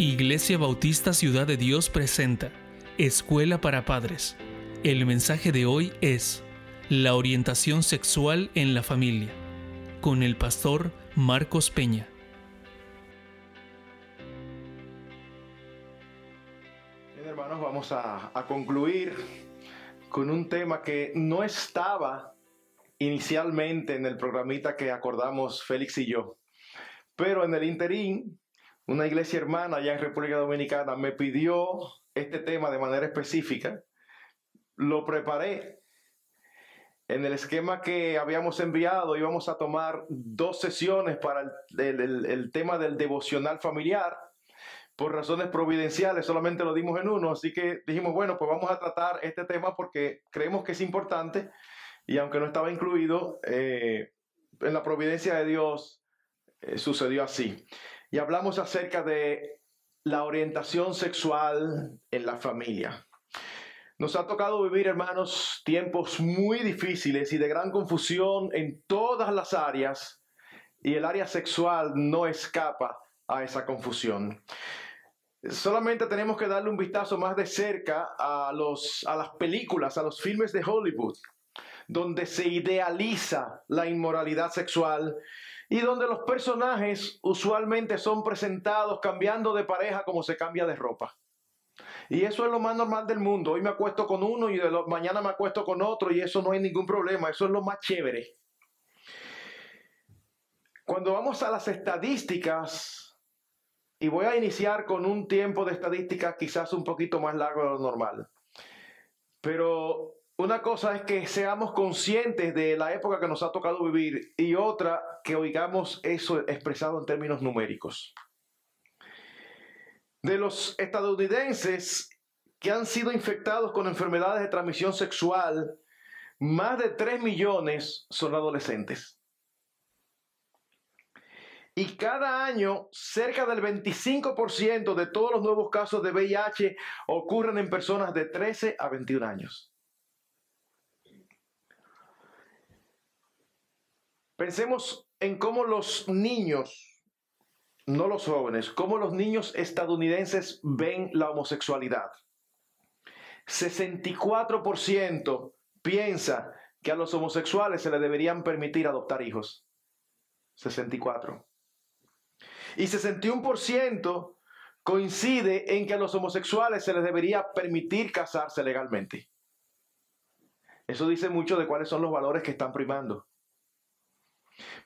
Iglesia Bautista Ciudad de Dios presenta Escuela para Padres. El mensaje de hoy es La orientación sexual en la familia, con el pastor Marcos Peña. Bien, hermanos, vamos a, concluir con un tema que no estaba inicialmente en el programita que acordamos Félix y yo. Pero en el interín, una iglesia hermana allá en República Dominicana me pidió este tema de manera específica. Lo preparé. En el esquema que habíamos enviado íbamos a tomar dos sesiones para el, tema del devocional familiar. Por razones providenciales solamente lo dimos en uno, así que dijimos, bueno, pues vamos a tratar este tema porque creemos que es importante y aunque no estaba incluido, eh, en la providencia de Dios eh, sucedió así. Y hablamos acerca de la orientación sexual en la familia. Nos ha tocado vivir, hermanos, tiempos muy difíciles y de gran confusión en todas las áreas y el área sexual no escapa a esa confusión. Solamente tenemos que darle un vistazo más de cerca a, los, a las películas, a los filmes de Hollywood, donde se idealiza la inmoralidad sexual y donde los personajes usualmente son presentados cambiando de pareja como se cambia de ropa. Y eso es lo más normal del mundo. Hoy me acuesto con uno y mañana me acuesto con otro y eso no hay ningún problema. Eso es lo más chévere. Cuando vamos a las estadísticas, y voy a iniciar con un tiempo de estadística quizás un poquito más largo de lo normal. Pero una cosa es que seamos conscientes de la época que nos ha tocado vivir y otra que oigamos eso expresado en términos numéricos. De los estadounidenses que han sido infectados con enfermedades de transmisión sexual, más de 3 millones son adolescentes. Y cada año, cerca del 25% de todos los nuevos casos de VIH ocurren en personas de 13 a 21 años. Pensemos en cómo los niños, no los jóvenes, cómo los niños estadounidenses ven la homosexualidad. 64% piensa que a los homosexuales se les deberían permitir adoptar hijos. 64. Y 61% coincide en que a los homosexuales se les debería permitir casarse legalmente. Eso dice mucho de cuáles son los valores que están primando.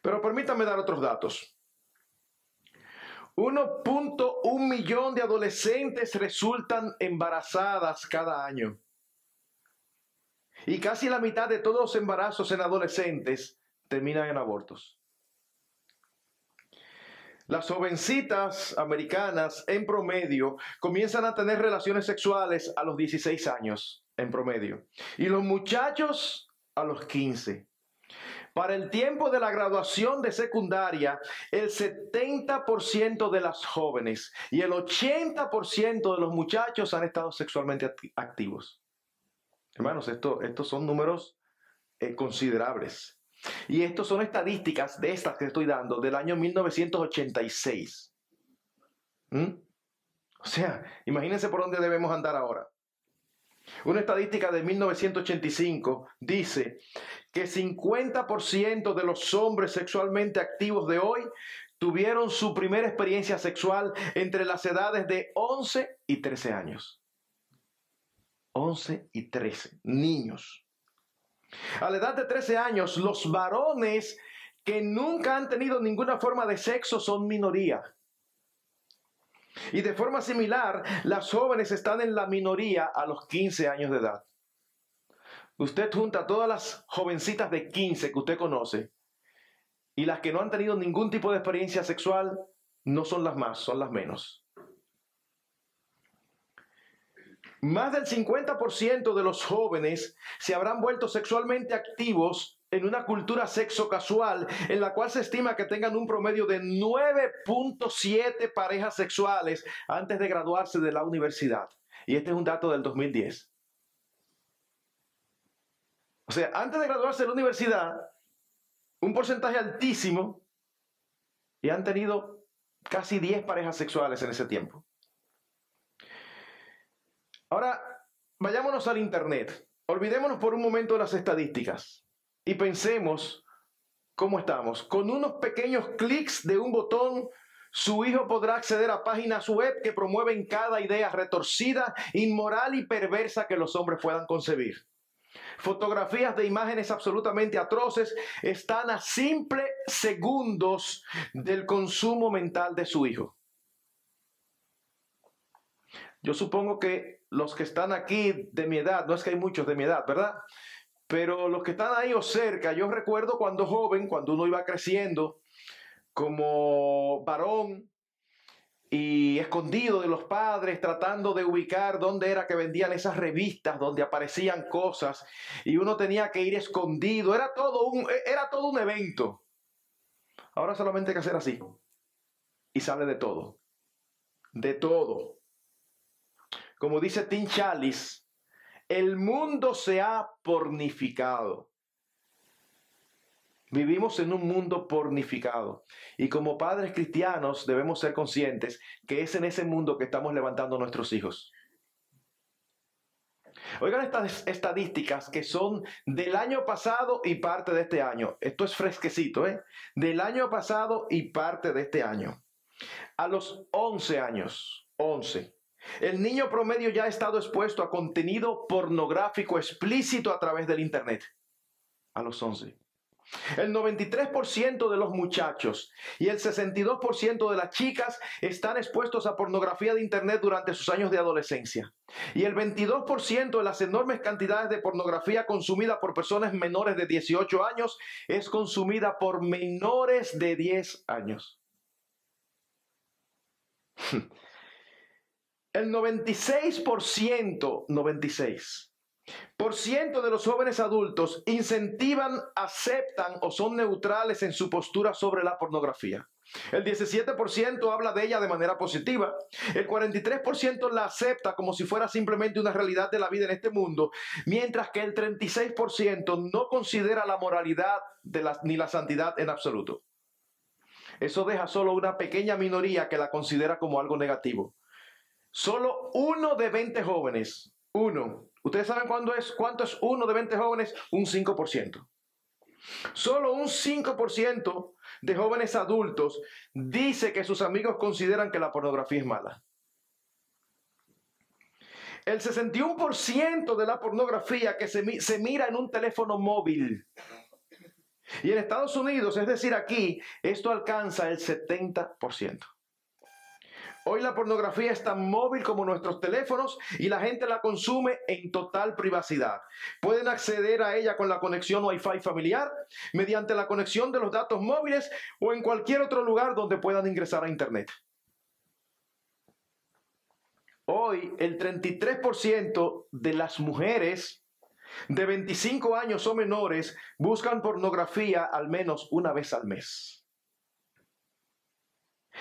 Pero permítanme dar otros datos. 1.1 millón de adolescentes resultan embarazadas cada año. Y casi la mitad de todos los embarazos en adolescentes terminan en abortos. Las jovencitas americanas en promedio comienzan a tener relaciones sexuales a los 16 años en promedio. Y los muchachos a los 15. Para el tiempo de la graduación de secundaria, el 70% de las jóvenes y el 80% de los muchachos han estado sexualmente acti- activos. Hermanos, esto, estos son números eh, considerables. Y estos son estadísticas de estas que estoy dando del año 1986. ¿Mm? O sea, imagínense por dónde debemos andar ahora. Una estadística de 1985 dice que 50% de los hombres sexualmente activos de hoy tuvieron su primera experiencia sexual entre las edades de 11 y 13 años. 11 y 13, niños. A la edad de 13 años, los varones que nunca han tenido ninguna forma de sexo son minoría. Y de forma similar, las jóvenes están en la minoría a los 15 años de edad. Usted junta todas las jovencitas de 15 que usted conoce y las que no han tenido ningún tipo de experiencia sexual no son las más, son las menos. Más del 50% de los jóvenes se habrán vuelto sexualmente activos en una cultura sexo casual en la cual se estima que tengan un promedio de 9.7 parejas sexuales antes de graduarse de la universidad. Y este es un dato del 2010. O sea, antes de graduarse de la universidad, un porcentaje altísimo y han tenido casi 10 parejas sexuales en ese tiempo. Ahora, vayámonos al Internet. Olvidémonos por un momento de las estadísticas y pensemos cómo estamos. Con unos pequeños clics de un botón, su hijo podrá acceder a páginas web que promueven cada idea retorcida, inmoral y perversa que los hombres puedan concebir. Fotografías de imágenes absolutamente atroces están a simples segundos del consumo mental de su hijo. Yo supongo que los que están aquí de mi edad, no es que hay muchos de mi edad, ¿verdad? Pero los que están ahí o cerca, yo recuerdo cuando joven, cuando uno iba creciendo como varón y escondido de los padres, tratando de ubicar dónde era que vendían esas revistas donde aparecían cosas y uno tenía que ir escondido. Era todo un, era todo un evento. Ahora solamente hay que hacer así y sale de todo. De todo. Como dice Tim Chalice, el mundo se ha pornificado. Vivimos en un mundo pornificado y como padres cristianos debemos ser conscientes que es en ese mundo que estamos levantando a nuestros hijos. Oigan estas estadísticas que son del año pasado y parte de este año. Esto es fresquecito, ¿eh? Del año pasado y parte de este año. A los 11 años, 11, el niño promedio ya ha estado expuesto a contenido pornográfico explícito a través del Internet. A los 11. El 93% de los muchachos y el 62% de las chicas están expuestos a pornografía de Internet durante sus años de adolescencia. Y el 22% de las enormes cantidades de pornografía consumida por personas menores de 18 años es consumida por menores de 10 años. El 96%, 96, por ciento de los jóvenes adultos incentivan, aceptan o son neutrales en su postura sobre la pornografía. El 17% habla de ella de manera positiva. El 43% la acepta como si fuera simplemente una realidad de la vida en este mundo, mientras que el 36% no considera la moralidad ni la santidad en absoluto. Eso deja solo una pequeña minoría que la considera como algo negativo. Solo uno de 20 jóvenes, uno. ¿Ustedes saben cuándo es, cuánto es uno de 20 jóvenes? Un 5%. Solo un 5% de jóvenes adultos dice que sus amigos consideran que la pornografía es mala. El 61% de la pornografía que se, se, mira en un teléfono móvil. Y en Estados Unidos, es decir, aquí, esto alcanza el 70%. Hoy la pornografía es tan móvil como nuestros teléfonos y la gente la consume en total privacidad. Pueden acceder a ella con la conexión Wi-Fi familiar, mediante la conexión de los datos móviles o en cualquier otro lugar donde puedan ingresar a Internet. Hoy el 33% de las mujeres de 25 años o menores buscan pornografía al menos una vez al mes.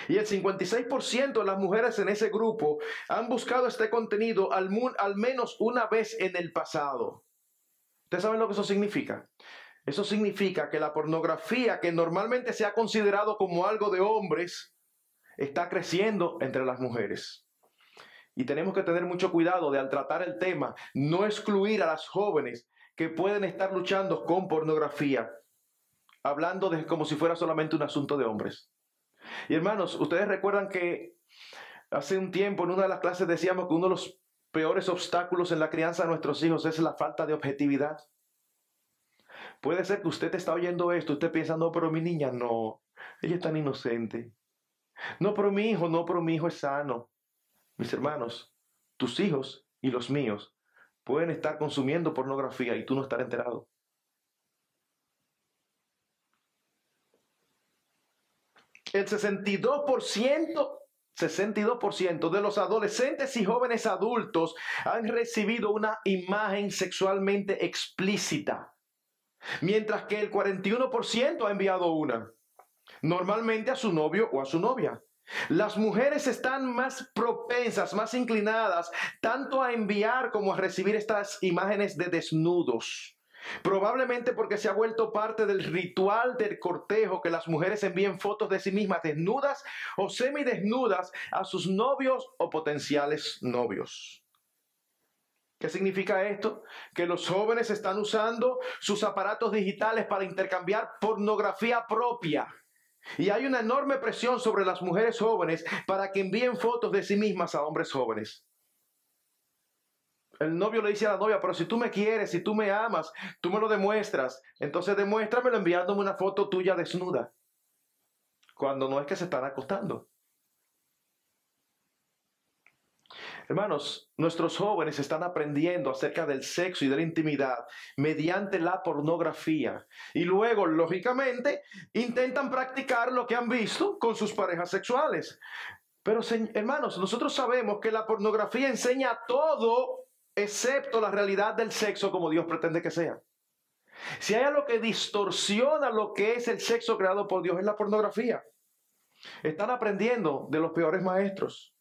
Y el 56% de las mujeres en ese grupo han buscado este contenido al, menos una vez en el pasado. ¿Ustedes saben lo que eso significa? Eso significa que la pornografía que normalmente se ha considerado como algo de hombres está creciendo entre las mujeres. Y tenemos que tener mucho cuidado de al tratar el tema, no excluir a las jóvenes que pueden estar luchando con pornografía, hablando de como si fuera solamente un asunto de hombres. Y hermanos, ustedes recuerdan que hace un tiempo en una de las clases decíamos que uno de los peores obstáculos en la crianza de nuestros hijos es la falta de objetividad. Puede ser que usted está oyendo esto, usted piensa, no, pero mi niña no, ella es tan inocente. No, pero mi hijo, no, pero mi hijo es sano. Mis hermanos, tus hijos y los míos pueden estar consumiendo pornografía y tú no estar enterado. El 62%, 62% de los adolescentes y jóvenes adultos han recibido una imagen sexualmente explícita, mientras que el 41% ha enviado una, normalmente a su novio o a su novia. Las mujeres están más propensas, más inclinadas, tanto a enviar como a recibir estas imágenes de desnudos. Probablemente porque se ha vuelto parte del ritual del cortejo que las mujeres envíen fotos de sí mismas desnudas o semidesnudas a sus novios o potenciales novios. ¿Qué significa esto? Que los jóvenes están usando sus aparatos digitales para intercambiar pornografía propia. Y hay una enorme presión sobre las mujeres jóvenes para que envíen fotos de sí mismas a hombres jóvenes. El novio le dice a la novia, pero si tú me quieres, si tú me amas, tú me lo demuestras. Entonces demuéstramelo enviándome una foto tuya desnuda. Cuando no es que se están acostando. Hermanos, nuestros jóvenes están aprendiendo acerca del sexo y de la intimidad mediante la pornografía. Y luego, lógicamente, intentan practicar lo que han visto con sus parejas sexuales. Pero, hermanos, nosotros sabemos que la pornografía enseña todo excepto la realidad del sexo como Dios pretende que sea. Si hay algo que distorsiona lo que es el sexo creado por Dios es la pornografía. Están aprendiendo de los peores maestros.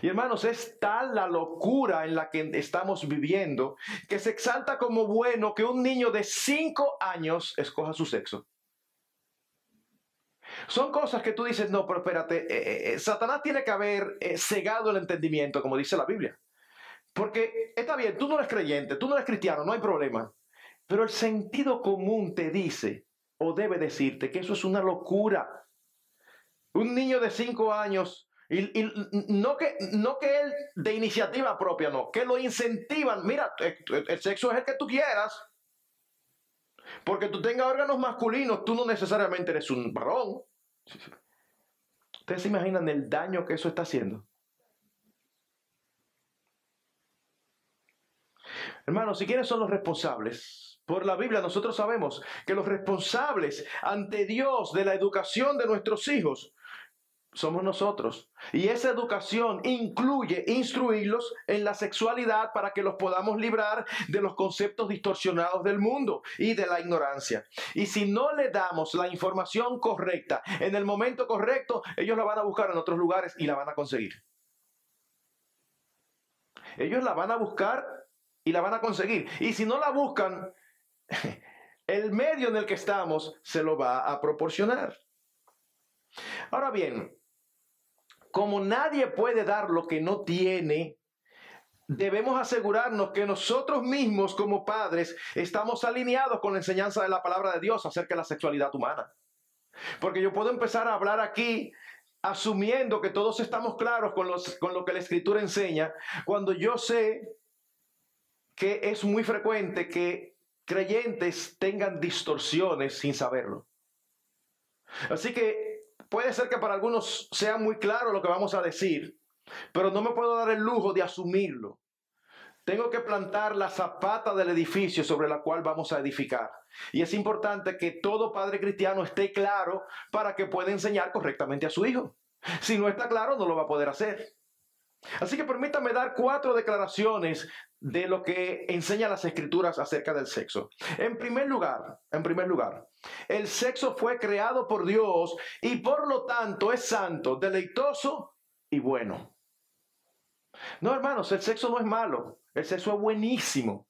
Y hermanos, es tal la locura en la que estamos viviendo que se exalta como bueno que un niño de 5 años escoja su sexo. Son cosas que tú dices, no, pero espérate, eh, eh, eh, Satanás tiene que haber cegado el entendimiento, como dice la Biblia. Porque está bien, tú no eres creyente, tú no eres cristiano, no hay problema. Pero el sentido común te dice o debe decirte que eso es una locura. Un niño de 5 años y, no, que, no que él de iniciativa propia, no, que lo incentivan. Mira, el sexo es el que tú quieras. Porque tú tengas órganos masculinos, tú no necesariamente eres un varón. ¿Ustedes se imaginan el daño que eso está haciendo? Hermanos, ¿y quiénes son los responsables? Por la Biblia nosotros sabemos que los responsables ante Dios de la educación de nuestros hijos somos nosotros. Y esa educación incluye instruirlos en la sexualidad para que los podamos librar de los conceptos distorsionados del mundo y de la ignorancia. Y si no le damos la información correcta en el momento correcto, ellos la van a buscar en otros lugares y la van a conseguir. Ellos la van a buscar y la van a conseguir. Y si no la buscan, el medio en el que estamos se lo va a proporcionar. Ahora bien, como nadie puede dar lo que no tiene, debemos asegurarnos que nosotros mismos como padres estamos alineados con la enseñanza de la palabra de Dios acerca de la sexualidad humana. Porque yo puedo empezar a hablar aquí asumiendo que todos estamos claros con, con lo que la escritura enseña, cuando yo sé que es muy frecuente que creyentes tengan distorsiones sin saberlo. Así que Puede ser que para algunos sea muy claro lo que vamos a decir, pero no me puedo dar el lujo de asumirlo. Tengo que plantar la zapata del edificio sobre la cual vamos a edificar. Y es importante que todo padre cristiano esté claro para que pueda enseñar correctamente a su hijo. Si no está claro, no lo va a poder hacer. Así que permítame dar cuatro declaraciones de lo que enseñan las escrituras acerca del sexo. En primer lugar, en primer lugar, el sexo fue creado por Dios y por lo tanto es santo, deleitoso y bueno. No, hermanos, el sexo no es malo, el sexo es buenísimo,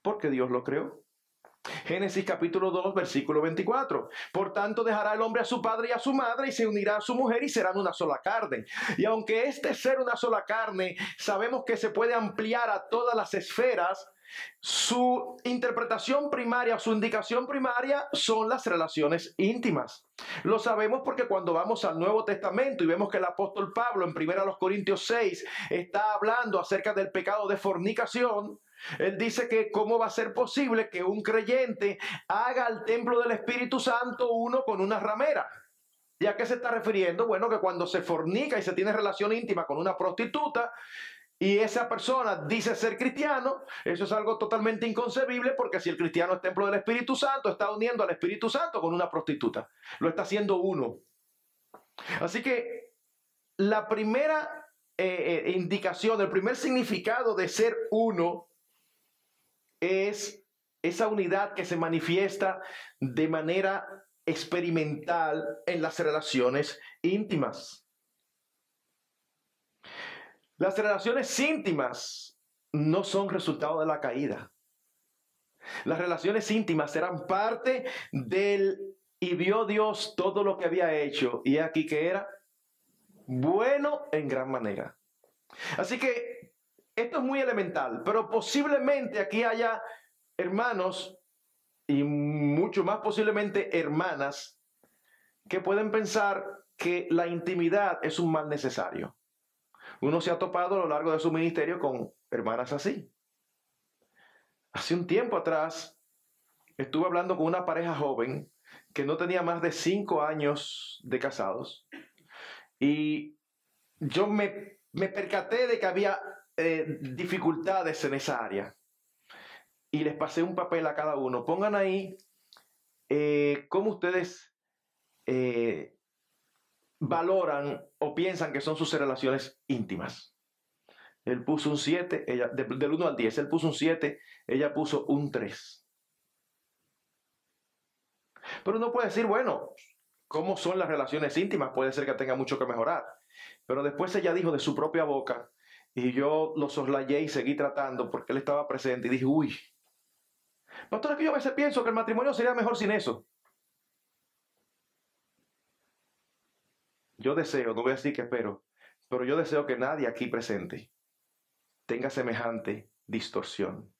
porque Dios lo creó. Génesis capítulo 2, versículo 24. Por tanto, dejará el hombre a su padre y a su madre y se unirá a su mujer y serán una sola carne. Y aunque este ser una sola carne, sabemos que se puede ampliar a todas las esferas. Su interpretación primaria, su indicación primaria son las relaciones íntimas. Lo sabemos porque cuando vamos al Nuevo Testamento y vemos que el apóstol Pablo en 1 Corintios 6 está hablando acerca del pecado de fornicación, él dice que cómo va a ser posible que un creyente haga el templo del Espíritu Santo uno con una ramera. ¿Y a qué se está refiriendo? Bueno, que cuando se fornica y se tiene relación íntima con una prostituta, y esa persona dice ser cristiano, eso es algo totalmente inconcebible porque si el cristiano es templo del Espíritu Santo, está uniendo al Espíritu Santo con una prostituta. Lo está haciendo uno. Así que la primera eh, eh, indicación, el primer significado de ser uno es esa unidad que se manifiesta de manera experimental en las relaciones íntimas. Las relaciones íntimas no son resultado de la caída. Las relaciones íntimas eran parte del y vio Dios todo lo que había hecho y aquí que era bueno en gran manera. Así que esto es muy elemental, pero posiblemente aquí haya hermanos y mucho más posiblemente hermanas que pueden pensar que la intimidad es un mal necesario. Uno se ha topado a lo largo de su ministerio con hermanas así. Hace un tiempo atrás estuve hablando con una pareja joven que no tenía más de cinco años de casados y yo me, percaté de que había eh, dificultades en esa área y les pasé un papel a cada uno. Pongan ahí eh, cómo ustedes eh, valoran o piensan que son sus relaciones íntimas. Él puso un 7, ella, del 1 al 10, él puso un 7, ella puso un 3. Pero uno puede decir, bueno, ¿cómo son las relaciones íntimas? Puede ser que tenga mucho que mejorar. Pero después ella dijo de su propia boca, y yo lo soslayé y seguí tratando porque él estaba presente y dije, uy, Pastor, es que yo a veces pienso que el matrimonio sería mejor sin eso. Yo deseo, no voy a decir que espero, pero yo deseo que nadie aquí presente tenga semejante distorsión.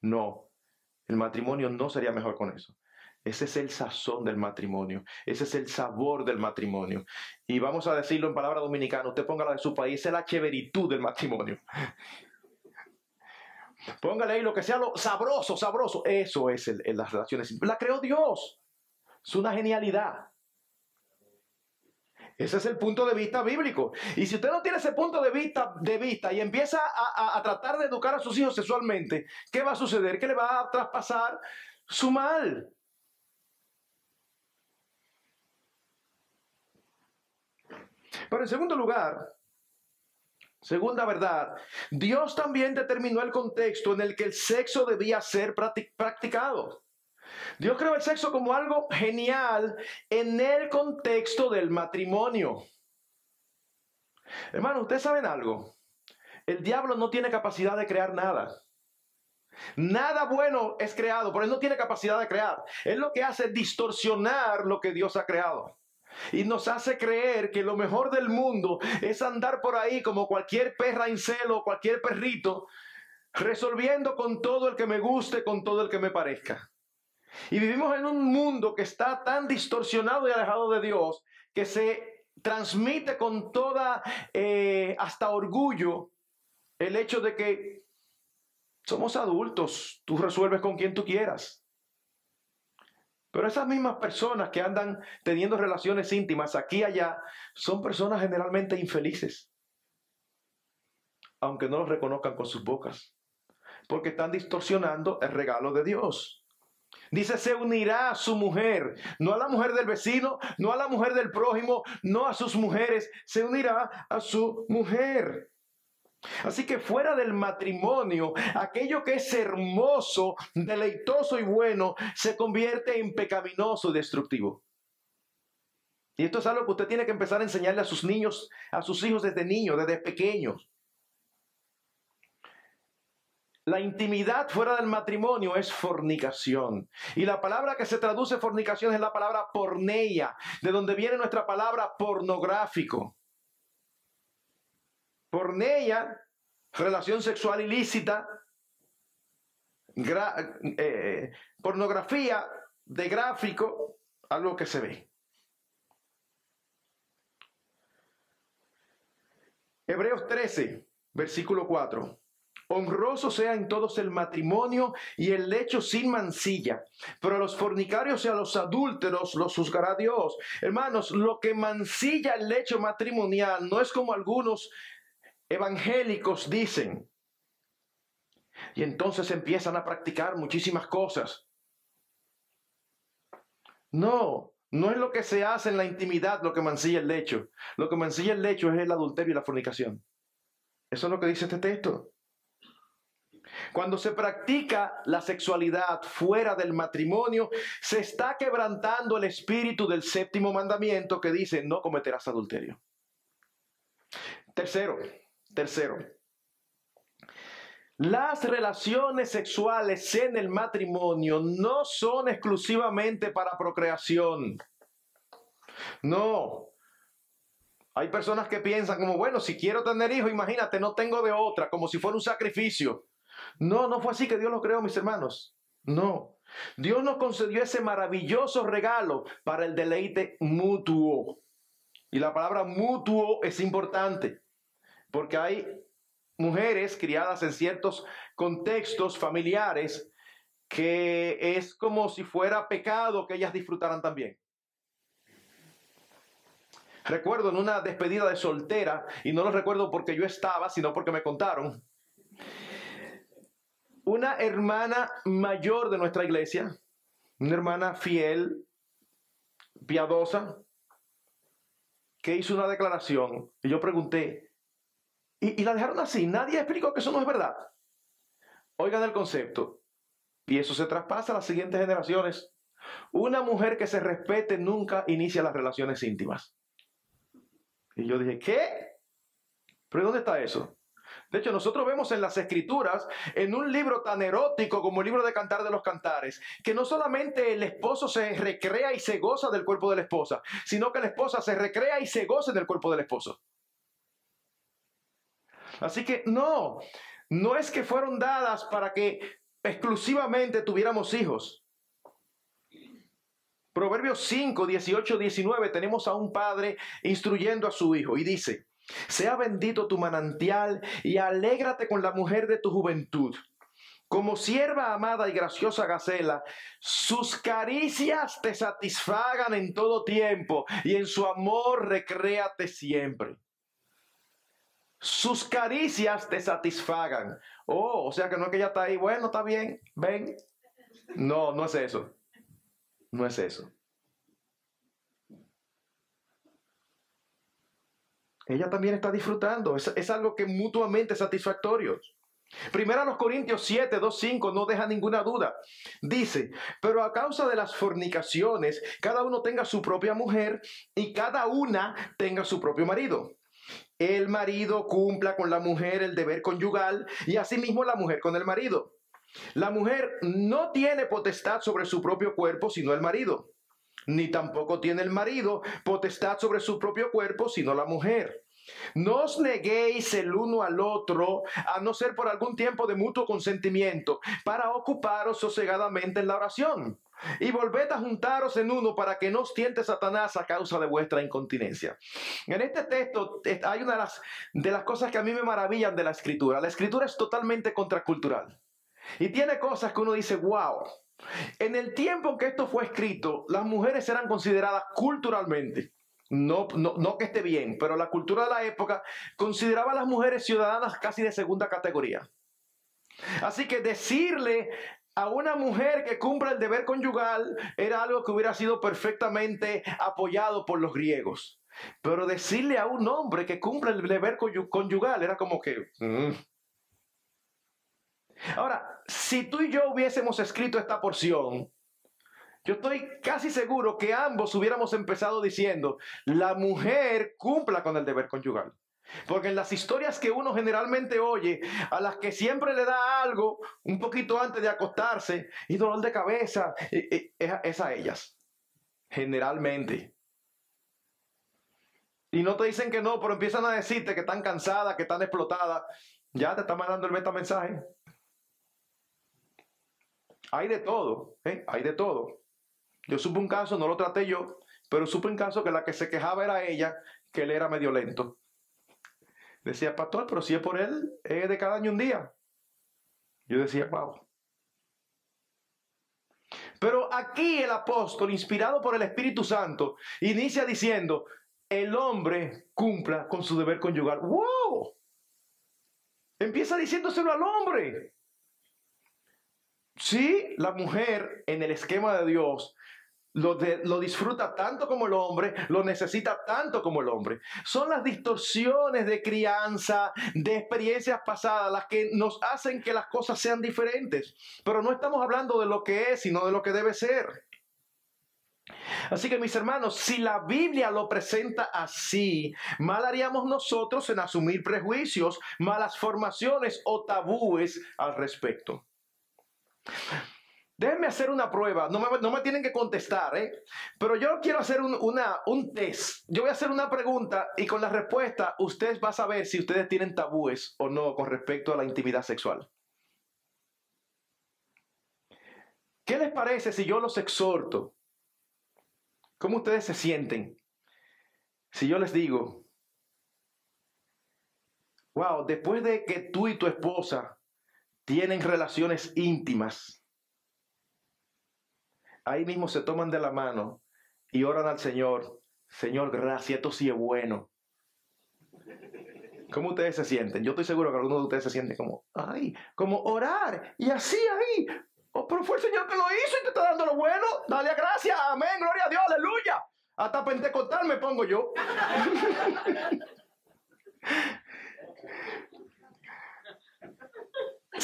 No, el matrimonio no sería mejor con eso. Ese es el sazón del matrimonio. Ese es el sabor del matrimonio. Y vamos a decirlo en palabra dominicana. Usted ponga la de su país. es la del matrimonio. Póngale ahí lo que sea lo sabroso, sabroso. Eso es el, las relaciones. La creó Dios. Es una genialidad. Ese es el punto de vista bíblico. Y si usted no tiene ese punto de vista, de vista y empieza a, a tratar de educar a sus hijos sexualmente, ¿qué va a suceder? Que le va a traspasar su mal. Pero en segundo lugar, Segunda verdad, Dios también determinó el contexto en el que el sexo debía ser practicado. Dios creó el sexo como algo genial en el contexto del matrimonio. Hermano, ustedes saben algo. El diablo no tiene capacidad de crear nada. Nada bueno es creado, pero él no tiene capacidad de crear. Él lo que hace es distorsionar lo que Dios ha creado. Y nos hace creer que lo mejor del mundo es andar por ahí como cualquier perra en celo, cualquier perrito, resolviendo con todo el que me guste, con todo el que me parezca. Y vivimos en un mundo que está tan distorsionado y alejado de Dios que se transmite con toda, eh, hasta orgullo, el hecho de que somos adultos, tú resuelves con quien tú quieras. Pero esas mismas personas que andan teniendo relaciones íntimas aquí y allá son personas generalmente infelices, aunque no lo reconozcan con sus bocas, porque están distorsionando el regalo de Dios. Dice, se unirá a su mujer, no a la mujer del vecino, no a la mujer del prójimo, no a sus mujeres, se unirá a su mujer. Así que fuera del matrimonio, aquello que es hermoso, deleitoso y bueno, se convierte en pecaminoso y destructivo. Y esto es algo que usted tiene que empezar a enseñarle a sus niños, a sus hijos desde niños, desde pequeños. La intimidad fuera del matrimonio es fornicación. Y la palabra que se traduce fornicación es la palabra porneia, de donde viene nuestra palabra pornográfico. Porneia, relación sexual ilícita, eh, pornografía de gráfico, algo que se ve. Hebreos 13, versículo 4. Honroso sea en todos el matrimonio y el lecho sin mancilla, pero a los fornicarios y a los adúlteros los juzgará Dios. Hermanos, lo que mancilla el lecho matrimonial no es como algunos evangélicos dicen. Y entonces empiezan a practicar muchísimas cosas. No, no es lo que se hace en la intimidad lo que mancilla el lecho. Lo que mancilla el lecho es el adulterio y la fornicación. Eso es lo que dice este texto. Cuando se practica la sexualidad fuera del matrimonio, se está quebrantando el espíritu del séptimo mandamiento que dice no cometerás adulterio. Tercero, Tercero, las relaciones sexuales en el matrimonio no son exclusivamente para procreación. No. Hay personas que piensan como, bueno, si quiero tener hijos, imagínate, no tengo de otra, como si fuera un sacrificio. No, no fue así que Dios lo creó, mis hermanos. No. Dios nos concedió ese maravilloso regalo para el deleite mutuo. Y la palabra mutuo es importante, porque hay mujeres criadas en ciertos contextos familiares que es como si fuera pecado que ellas disfrutaran también. Recuerdo en una despedida de soltera, y no lo recuerdo porque yo estaba, sino porque me contaron, una hermana mayor de nuestra iglesia, una hermana fiel, piadosa, que hizo una declaración, y yo pregunté, y, la dejaron así, nadie explicó que eso no es verdad. Oigan el concepto, y eso se traspasa a las siguientes generaciones. Una mujer que se respete nunca inicia las relaciones íntimas. Y yo dije, ¿qué? ¿Pero dónde está eso? De hecho, nosotros vemos en las escrituras, en un libro tan erótico como el libro de Cantar de los Cantares, que no solamente el esposo se recrea y se goza del cuerpo de la esposa, sino que la esposa se recrea y se goza del cuerpo del esposo. Así que no, no es que fueron dadas para que exclusivamente tuviéramos hijos. Proverbios 5, 18, 19, tenemos a un padre instruyendo a su hijo y dice, sea bendito tu manantial y alégrate con la mujer de tu juventud. Como sierva amada y graciosa Gacela, sus caricias te satisfagan en todo tiempo y en su amor recréate siempre. Sus caricias te satisfagan. Oh, o sea que no es que ella está ahí, bueno, está bien, ven. No, no es eso. No es eso. Ella también está disfrutando. Es, algo que mutuamente satisfactorio. Primero los Corintios 7, 2, 5 no deja ninguna duda. Dice, pero a causa de las fornicaciones, cada uno tenga su propia mujer y cada una tenga su propio marido. El marido cumpla con la mujer el deber conyugal y asimismo la mujer con el marido. La mujer no tiene potestad sobre su propio cuerpo sino el marido, ni tampoco tiene el marido potestad sobre su propio cuerpo sino la mujer. No os neguéis el uno al otro, a no ser por algún tiempo de mutuo consentimiento, para ocuparos sosegadamente en la oración. Y volved a juntaros en uno para que no os tiente Satanás a causa de vuestra incontinencia. En este texto hay una de las, de las cosas que a mí me maravillan de la escritura. La escritura es totalmente contracultural. Y tiene cosas que uno dice, wow. En el tiempo que esto fue escrito, las mujeres eran consideradas culturalmente. No, no, no que esté bien, pero la cultura de la época consideraba a las mujeres ciudadanas casi de segunda categoría. Así que decirle a una mujer que cumpla el deber conyugal era algo que hubiera sido perfectamente apoyado por los griegos. Pero decirle a un hombre que cumpla el deber conyugal era como que... Mm. Ahora, si tú y yo hubiésemos escrito esta porción, yo estoy casi seguro que ambos hubiéramos empezado diciendo, la mujer cumpla con el deber conyugal. Porque en las historias que uno generalmente oye, a las que siempre le da algo un poquito antes de acostarse y dolor de cabeza, es a ellas. Generalmente. Y no te dicen que no, pero empiezan a decirte que están cansadas, que están explotadas. Ya te están mandando el meta mensaje. Hay de todo, ¿eh? hay de todo. Yo supe un caso, no lo traté yo, pero supe un caso que la que se quejaba era ella, que él era medio lento. Decía, pastor, pero si es por él, es de cada año un día. Yo decía, wow. Pero aquí el apóstol, inspirado por el Espíritu Santo, inicia diciendo, el hombre cumpla con su deber conyugal. ¡Wow! Empieza diciéndoselo al hombre. Sí, la mujer en el esquema de Dios lo, lo, disfruta tanto como el hombre, lo necesita tanto como el hombre. Son las distorsiones de crianza, de experiencias pasadas, las que nos hacen que las cosas sean diferentes. Pero no estamos hablando de lo que es, sino de lo que debe ser. Así que mis hermanos, si la Biblia lo presenta así, mal haríamos nosotros en asumir prejuicios, malas formaciones o tabúes al respecto. Déjenme hacer una prueba. No me, tienen que contestar, ¿eh? Pero yo quiero hacer un, una, un test. Yo voy a hacer una pregunta y con la respuesta usted va a saber si ustedes tienen tabúes o no con respecto a la intimidad sexual. ¿Qué les parece si yo los exhorto? ¿Cómo ustedes se sienten? Si yo les digo, wow, después de que tú y tu esposa tienen relaciones íntimas, ahí mismo se toman de la mano y oran al Señor, Señor, gracias, esto sí es bueno. ¿Cómo ustedes se sienten? Yo estoy seguro que algunos de ustedes se sienten como, ay, como orar y así ahí. Oh, pero fue el Señor que lo hizo y te está dando lo bueno. Dale gracias, amén, gloria a Dios, aleluya. Hasta pentecostal me pongo yo.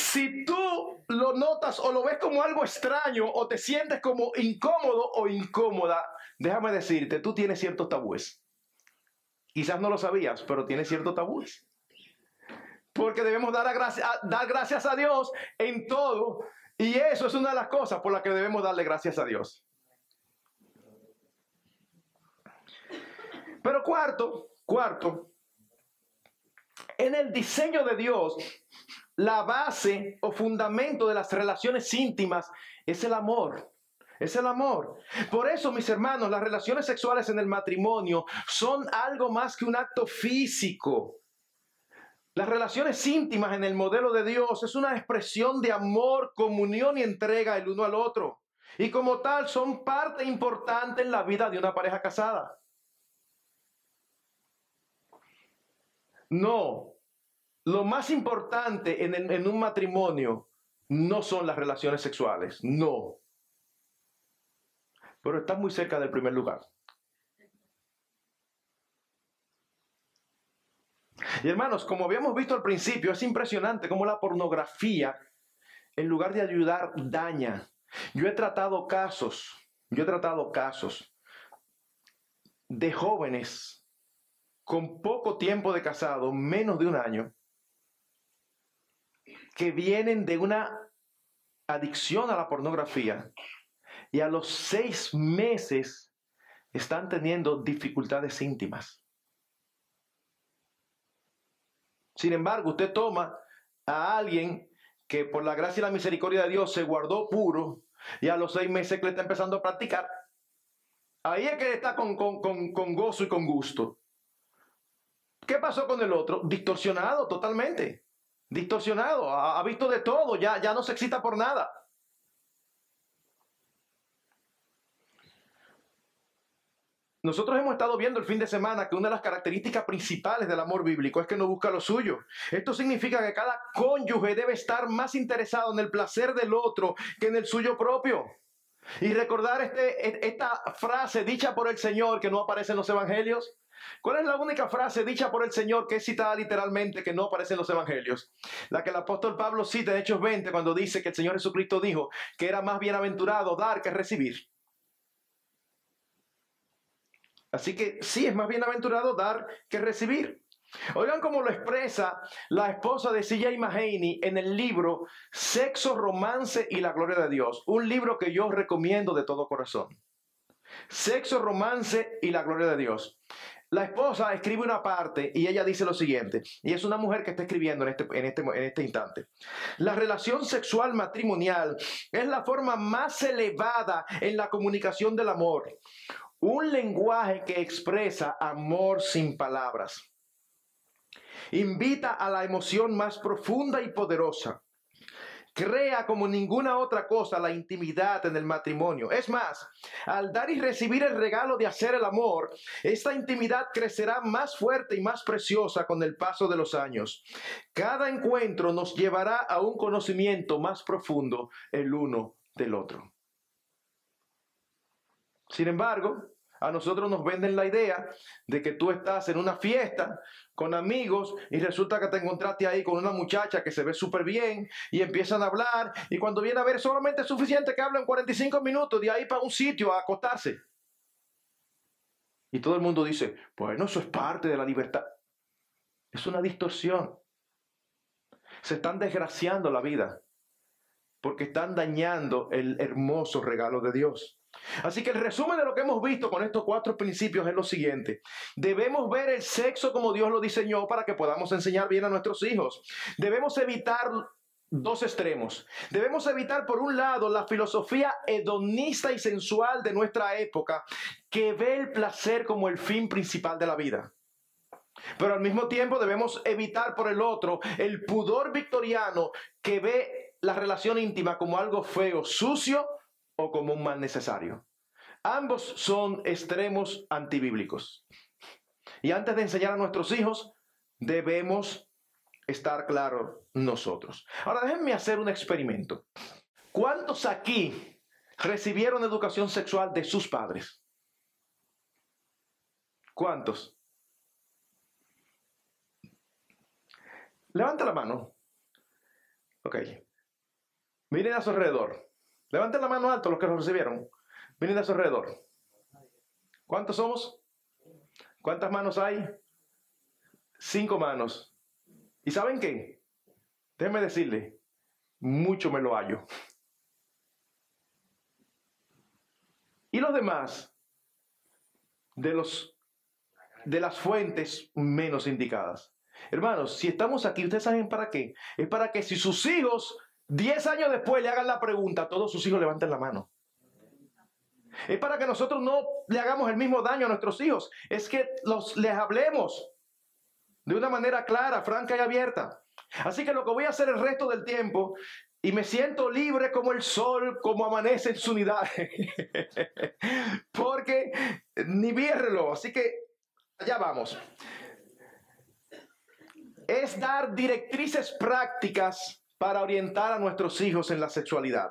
si tú lo notas o lo ves como algo extraño o te sientes como incómodo o incómoda, déjame decirte, tú tienes ciertos tabúes. Quizás no lo sabías, pero tienes ciertos tabúes. Porque debemos dar, dar gracias a Dios en todo. Y eso es una de las cosas por las que debemos darle gracias a Dios. Pero cuarto, cuarto, en el diseño de Dios, la base o fundamento de las relaciones íntimas es el amor. Es el amor. Por eso, mis hermanos, las relaciones sexuales en el matrimonio son algo más que un acto físico. Las relaciones íntimas en el modelo de Dios es una expresión de amor, comunión y entrega el uno al otro. Y como tal son parte importante en la vida de una pareja casada. No, lo más importante en, un matrimonio no son las relaciones sexuales, no. Pero está muy cerca del primer lugar. Y hermanos, como habíamos visto al principio, es impresionante cómo la pornografía, en lugar de ayudar, daña. Yo he tratado casos, yo he tratado casos de jóvenes con poco tiempo de casado, menos de un año, que vienen de una adicción a la pornografía y a los seis meses están teniendo dificultades íntimas. Sin embargo, usted toma a alguien que por la gracia y la misericordia de Dios se guardó puro y a los seis meses que le está empezando a practicar, ahí es que está con, con, con gozo y con gusto. ¿Qué pasó con el otro? Distorsionado totalmente. Distorsionado. Ha, visto de todo. Ya, ya no se excita por nada. Nosotros hemos estado viendo el fin de semana que una de las características principales del amor bíblico es que no busca lo suyo. Esto significa que cada cónyuge debe estar más interesado en el placer del otro que en el suyo propio. Y recordar este, esta frase dicha por el Señor que no aparece en los evangelios. ¿Cuál es la única frase dicha por el Señor que es citada literalmente que no aparece en los evangelios? La que el apóstol Pablo cita en Hechos 20 cuando dice que el Señor Jesucristo dijo que era más bienaventurado dar que recibir. Así que sí, es más bienaventurado dar que recibir. Oigan cómo lo expresa la esposa de C.J. Mahaney en el libro Sexo, Romance y la Gloria de Dios. Un libro que yo recomiendo de todo corazón. Sexo, Romance y la Gloria de Dios. La esposa escribe una parte y ella dice lo siguiente, y es una mujer que está escribiendo en este, en este, en este instante. La relación sexual matrimonial es la forma más elevada en la comunicación del amor. Un lenguaje que expresa amor sin palabras. Invita a la emoción más profunda y poderosa crea como ninguna otra cosa la intimidad en el matrimonio. Es más, al dar y recibir el regalo de hacer el amor, esta intimidad crecerá más fuerte y más preciosa con el paso de los años. Cada encuentro nos llevará a un conocimiento más profundo el uno del otro. Sin embargo, a nosotros nos venden la idea de que tú estás en una fiesta con amigos y resulta que te encontraste ahí con una muchacha que se ve súper bien y empiezan a hablar y cuando viene a ver solamente es suficiente que hablen 45 minutos de ahí para un sitio a acostarse. Y todo el mundo dice, bueno, eso es parte de la libertad. Es una distorsión. Se están desgraciando la vida. porque están dañando el hermoso regalo de Dios. Así que el resumen de lo que hemos visto con estos cuatro principios es lo siguiente. Debemos ver el sexo como Dios lo diseñó para que podamos enseñar bien a nuestros hijos. Debemos evitar dos extremos. Debemos evitar, por un lado, la filosofía hedonista y sensual de nuestra época, que ve el placer como el fin principal de la vida. Pero al mismo tiempo debemos evitar, por el otro, el pudor victoriano que ve la relación íntima como algo feo, sucio o como un mal necesario. Ambos son extremos antibíblicos. Y antes de enseñar a nuestros hijos, debemos estar claros nosotros. Ahora déjenme hacer un experimento. ¿Cuántos aquí recibieron educación sexual de sus padres? ¿Cuántos? Levanta la mano. Ok. Miren a su alrededor. Levanten la mano alto los que lo recibieron. Miren a su alrededor. ¿Cuántos somos? ¿Cuántas manos hay? Cinco manos. ¿Y saben qué? Déjenme decirle, mucho me lo hallo. Y los demás, de, los, de las fuentes menos indicadas. Hermanos, si estamos aquí, ¿ustedes saben para qué? Es para que si sus hijos, 10 años después, le hagan la pregunta, todos sus hijos levanten la mano. Es para que nosotros no le hagamos el mismo daño a nuestros hijos. Es que los, les hablemos de una manera clara, franca y abierta. Así que lo que voy a hacer el resto del tiempo, y me siento libre como el sol, como amanece en su unidad, porque ni viérrelo. Así que allá vamos es dar directrices prácticas para orientar a nuestros hijos en la sexualidad.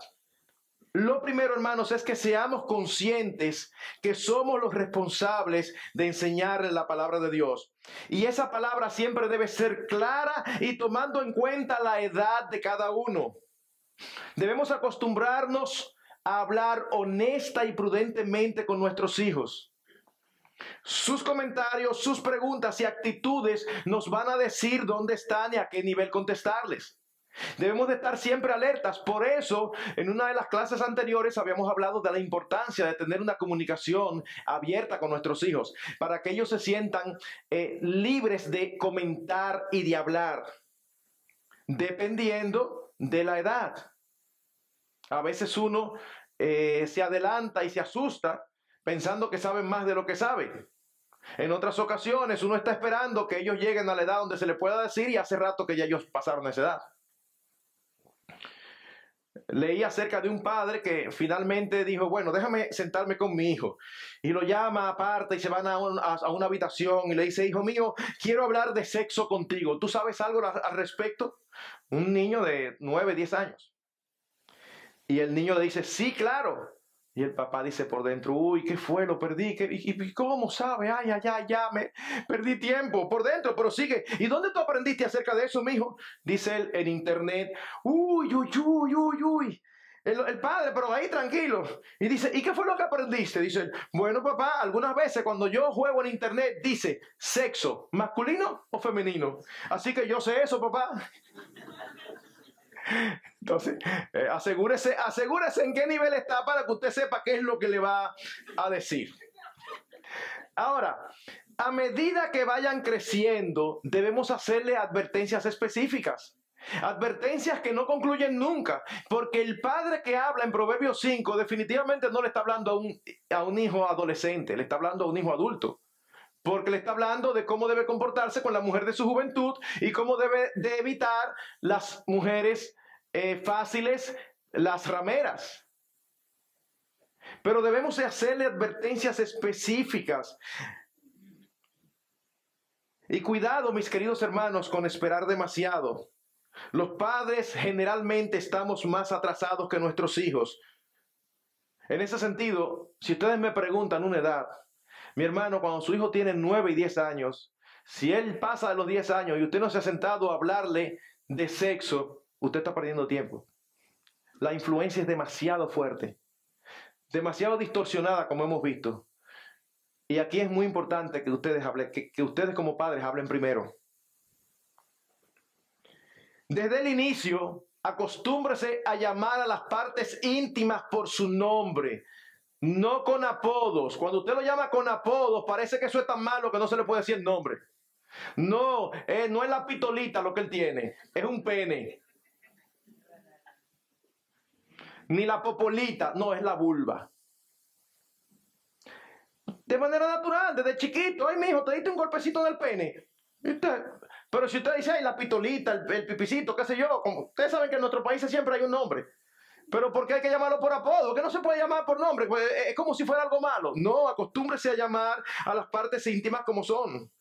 Lo primero, hermanos, es que seamos conscientes que somos los responsables de enseñarles la palabra de Dios. Y esa palabra siempre debe ser clara y tomando en cuenta la edad de cada uno. Debemos acostumbrarnos a hablar honesta y prudentemente con nuestros hijos. Sus comentarios, sus preguntas y actitudes nos van a decir dónde están y a qué nivel contestarles. Debemos de estar siempre alertas. Por eso, en una de las clases anteriores habíamos hablado de la importancia de tener una comunicación abierta con nuestros hijos, para que ellos se sientan eh, libres de comentar y de hablar, dependiendo de la edad. A veces uno eh, se adelanta y se asusta pensando que saben más de lo que saben. En otras ocasiones uno está esperando que ellos lleguen a la edad donde se les pueda decir y hace rato que ya ellos pasaron esa edad. Leí acerca de un padre que finalmente dijo, bueno, déjame sentarme con mi hijo. Y lo llama aparte y se van a, a, una habitación y le dice, hijo mío, quiero hablar de sexo contigo. ¿Tú sabes algo al respecto? Un niño de 9, 10 años. Y el niño le dice, sí, claro. Y el papá dice por dentro, uy, ¿qué fue? Lo perdí. ¿Y cómo sabe? Ay, ay, ay, ya me perdí tiempo por dentro, pero sigue. ¿Y dónde tú aprendiste acerca de eso, mijo? Dice él en internet, uy, uy, uy, uy, uy. El, padre, pero ahí tranquilo. Y dice, ¿y qué fue lo que aprendiste? Dice, bueno, papá, algunas veces cuando yo juego en internet dice sexo, masculino o femenino. Así que yo sé eso, papá. Entonces, eh, asegúrese, asegúrese en qué nivel está para que usted sepa qué es lo que le va a decir. Ahora, a medida que vayan creciendo, debemos hacerle advertencias específicas. Advertencias que no concluyen nunca, porque el padre que habla en Proverbios 5 definitivamente no le está hablando a un, a un hijo adolescente, le está hablando a un hijo adulto porque le está hablando de cómo debe comportarse con la mujer de su juventud y cómo debe de evitar las mujeres eh, fáciles, las rameras. Pero debemos hacerle advertencias específicas. Y cuidado, mis queridos hermanos, con esperar demasiado. Los padres generalmente estamos más atrasados que nuestros hijos. En ese sentido, si ustedes me preguntan una edad, mi hermano, cuando su hijo tiene 9 y 10 años, si él pasa de los 10 años y usted no se ha sentado a hablarle de sexo, usted está perdiendo tiempo. La influencia es demasiado fuerte, demasiado distorsionada como hemos visto. Y aquí es muy importante que ustedes hablen, que, ustedes como padres hablen primero. Desde el inicio, acostúmbrese a llamar a las partes íntimas por su nombre, no con apodos. Cuando usted lo llama con apodos, parece que eso es tan malo que no se le puede decir el nombre. No, eh, no es la pitolita lo que él tiene, es un pene. Ni la popolita, no, es la vulva. De manera natural, desde chiquito, ay, mijo, te diste un golpecito del pene. Pero si usted dice, ay, la pitolita, el, pipicito, qué sé yo, ustedes saben que en nuestro país siempre hay un nombre. Pero ¿por qué hay que llamarlo por apodo? Que no se puede llamar por nombre, pues, es como si fuera algo malo. No, acostúmbrese a llamar a las partes íntimas como son.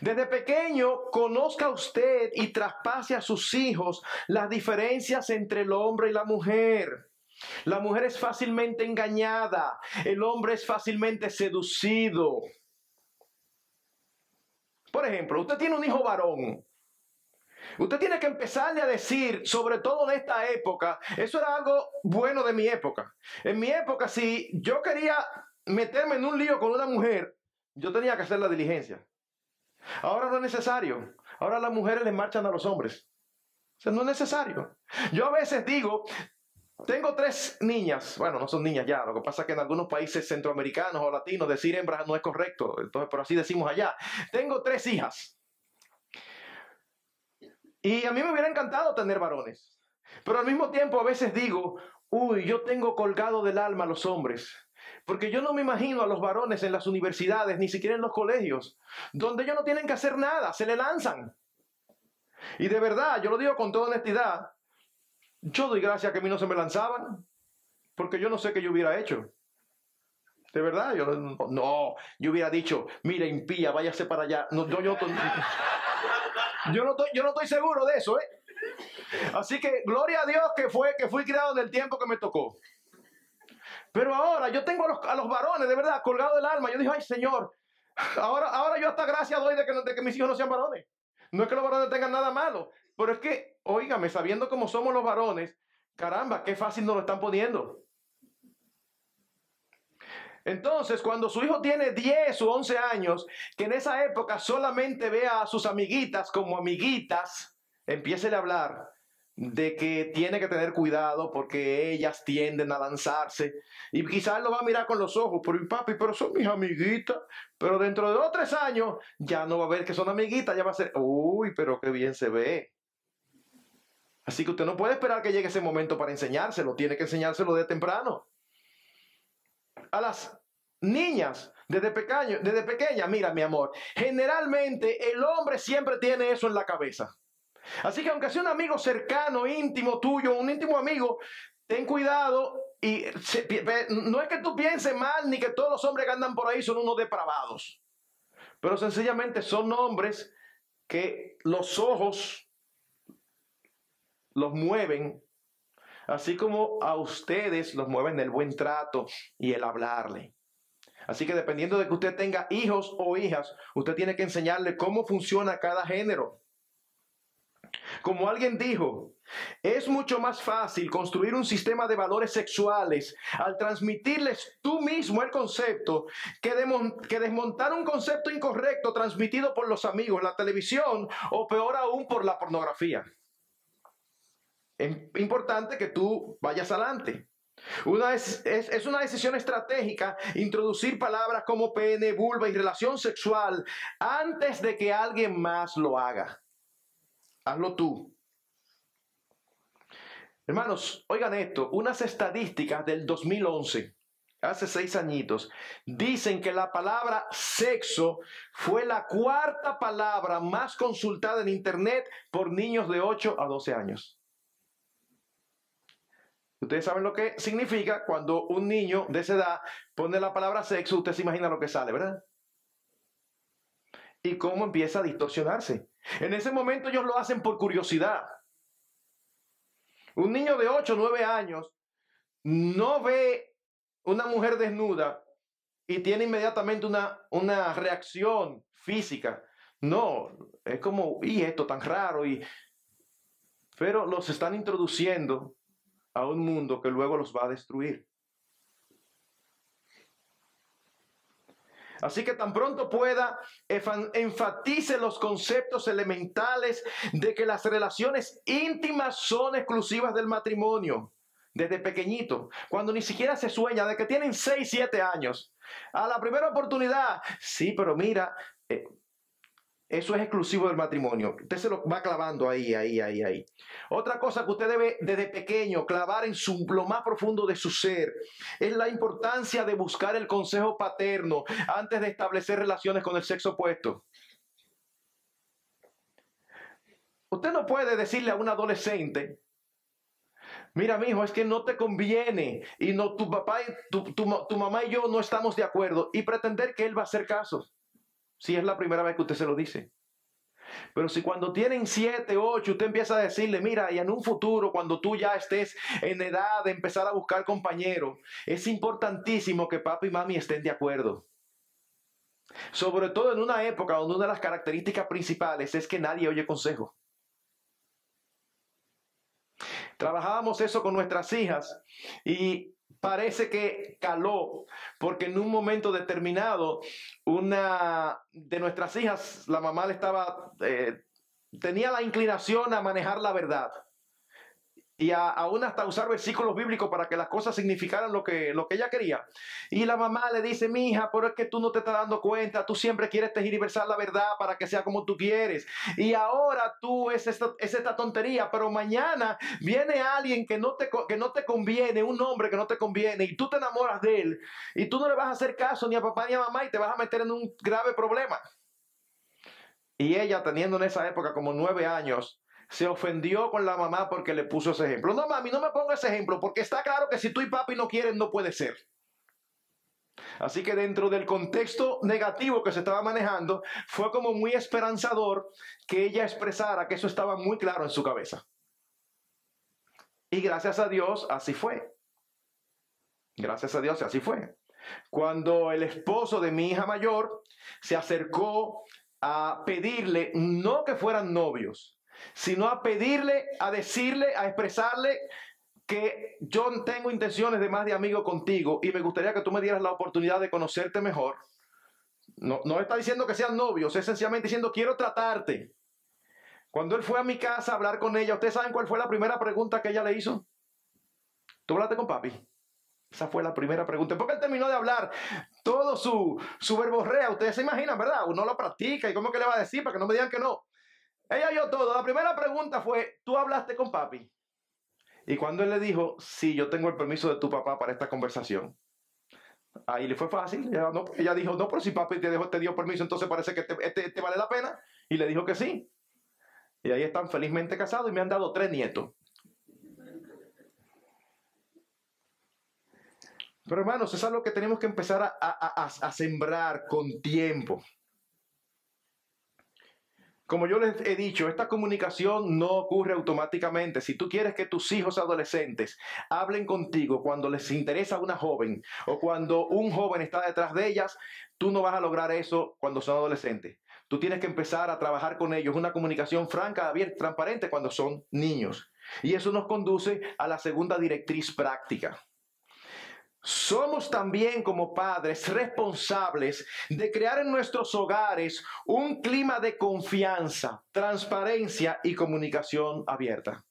Desde pequeño, conozca usted y traspase a sus hijos las diferencias entre el hombre y la mujer. La mujer es fácilmente engañada, el hombre es fácilmente seducido. Por ejemplo, usted tiene un hijo varón. Usted tiene que empezarle a decir, sobre todo en esta época, eso era algo bueno de mi época. En mi época, si yo quería meterme en un lío con una mujer, yo tenía que hacer la diligencia. Ahora no es necesario. Ahora las mujeres le marchan a los hombres. O sea, no es necesario. Yo a veces digo, tengo tres niñas, bueno, no son niñas ya, lo que pasa es que en algunos países centroamericanos o latinos decir hembras no es correcto, entonces, pero así decimos allá. Tengo tres hijas. Y a mí me hubiera encantado tener varones, pero al mismo tiempo a veces digo, uy, yo tengo colgado del alma a los hombres. Porque yo no me imagino a los varones en las universidades, ni siquiera en los colegios, donde ellos no tienen que hacer nada, se le lanzan. Y de verdad, yo lo digo con toda honestidad, yo doy gracias que a mí no se me lanzaban, porque yo no sé qué yo hubiera hecho. De verdad, yo no, yo hubiera dicho, mire, impía, váyase para allá. No, yo, yo no estoy seguro de eso, ¿eh? Así que gloria a Dios que fue que fui criado en el tiempo que me tocó. Pero ahora yo tengo a los, varones, de verdad, colgado del alma. Yo dije, ay Señor, ahora, ahora yo hasta gracias doy de que, de que mis hijos no sean varones. No es que los varones tengan nada malo, pero es que, óigame, sabiendo cómo somos los varones, caramba, qué fácil nos lo están poniendo. Entonces, cuando su hijo tiene 10 o 11 años, que en esa época solamente vea a sus amiguitas como amiguitas, empiece a hablar de que tiene que tener cuidado porque ellas tienden a lanzarse y quizás lo va a mirar con los ojos, pero papi, pero son mis amiguitas, pero dentro de dos o tres años ya no va a ver que son amiguitas, ya va a ser, uy, pero qué bien se ve. Así que usted no puede esperar que llegue ese momento para enseñárselo, tiene que enseñárselo de temprano. A las niñas, desde, pequeño, desde pequeña, mira mi amor, generalmente el hombre siempre tiene eso en la cabeza. Así que aunque sea un amigo cercano, íntimo tuyo, un íntimo amigo, ten cuidado y no es que tú pienses mal ni que todos los hombres que andan por ahí son unos depravados, pero sencillamente son hombres que los ojos los mueven, así como a ustedes los mueven el buen trato y el hablarle. Así que dependiendo de que usted tenga hijos o hijas, usted tiene que enseñarle cómo funciona cada género. Como alguien dijo, es mucho más fácil construir un sistema de valores sexuales al transmitirles tú mismo el concepto que, desmontar un concepto incorrecto transmitido por los amigos, la televisión o peor aún por la pornografía es importante que tú vayas adelante. Una es, es, una decisión estratégica introducir palabras como pene, vulva y relación sexual antes de que alguien más lo haga. Hazlo tú. Hermanos, oigan esto, unas estadísticas del 2011, hace seis añitos, dicen que la palabra sexo fue la cuarta palabra más consultada en Internet por niños de 8 a 12 años. Ustedes saben lo que significa cuando un niño de esa edad pone la palabra sexo, usted se imagina lo que sale, ¿verdad? Y cómo empieza a distorsionarse. En ese momento ellos lo hacen por curiosidad. Un niño de 8 o 9 años no ve una mujer desnuda y tiene inmediatamente una, una reacción física. No, es como, y esto tan raro, y... pero los están introduciendo a un mundo que luego los va a destruir. Así que tan pronto pueda, enfatice los conceptos elementales de que las relaciones íntimas son exclusivas del matrimonio. Desde pequeñito, cuando ni siquiera se sueña de que tienen 6, 7 años. A la primera oportunidad, sí, pero mira, eh, eso es exclusivo del matrimonio. Usted se lo va clavando ahí, ahí, ahí, ahí. Otra cosa que usted debe desde pequeño clavar en su, lo más profundo de su ser es la importancia de buscar el consejo paterno antes de establecer relaciones con el sexo opuesto. Usted no puede decirle a un adolescente, mira, mi hijo, es que no te conviene y no tu papá y tu, tu mamá y yo no estamos de acuerdo y pretender que él va a hacer caso si es la primera vez que usted se lo dice. Pero si cuando tienen siete, ocho, usted empieza a decirle, mira, y en un futuro, cuando tú ya estés en edad de empezar a buscar compañero, es importantísimo que papi y mami estén de acuerdo. Sobre todo en una época donde una de las características principales es que nadie oye consejo. Trabajábamos eso con nuestras hijas y parece que caló, porque en un momento determinado, una de nuestras hijas, la mamá le estaba, eh, tenía la inclinación a manejar la verdad y aún hasta usar versículos bíblicos para que las cosas significaran lo que, lo que ella quería. Y la mamá le dice, mi hija, pero es que tú no te estás dando cuenta, tú siempre quieres versar la verdad para que sea como tú quieres. Y ahora tú es esta, es esta tontería, pero mañana viene alguien que no, te, que no te conviene, un hombre que no te conviene, y tú te enamoras de él, y tú no le vas a hacer caso ni a papá ni a mamá y te vas a meter en un grave problema. Y ella, teniendo en esa época como nueve años, se ofendió con la mamá porque le puso ese ejemplo. No, mami, no me ponga ese ejemplo, porque está claro que si tú y papi no quieren, no puede ser. Así que dentro del contexto negativo que se estaba manejando, fue como muy esperanzador que ella expresara que eso estaba muy claro en su cabeza. Y gracias a Dios, así fue. Gracias a Dios, así fue. Cuando el esposo de mi hija mayor se acercó a pedirle no que fueran novios, sino a pedirle, a decirle, a expresarle que yo tengo intenciones de más de amigo contigo y me gustaría que tú me dieras la oportunidad de conocerte mejor. No, no está diciendo que sean novios, es sencillamente diciendo quiero tratarte. Cuando él fue a mi casa a hablar con ella, ¿ustedes saben cuál fue la primera pregunta que ella le hizo? ¿Tú hablaste con papi? Esa fue la primera pregunta. Porque él terminó de hablar todo su, su verborrea. Ustedes se imaginan, ¿verdad? Uno lo practica y cómo que le va a decir para que no me digan que no. Ella oyó todo. La primera pregunta fue, ¿tú hablaste con papi? Y cuando él le dijo, sí, yo tengo el permiso de tu papá para esta conversación. Ahí le fue fácil. Ella, dijo, no, pero si papi te, te dio permiso, entonces parece que te, este, te, vale la pena. Y le dijo que sí. Y ahí están felizmente casados y me han dado tres nietos. Pero hermanos, es algo que tenemos que empezar a sembrar con tiempo. Como yo les he dicho, esta comunicación no ocurre automáticamente. Si tú quieres que tus hijos adolescentes hablen contigo cuando les interesa una joven o cuando un joven está detrás de ellas, tú no vas a lograr eso cuando son adolescentes. Tú tienes que empezar a trabajar con ellos una comunicación franca, abierta, transparente cuando son niños. Y eso nos conduce a la segunda directriz práctica. Somos también como padres responsables de crear en nuestros hogares un clima de confianza, transparencia y comunicación abierta.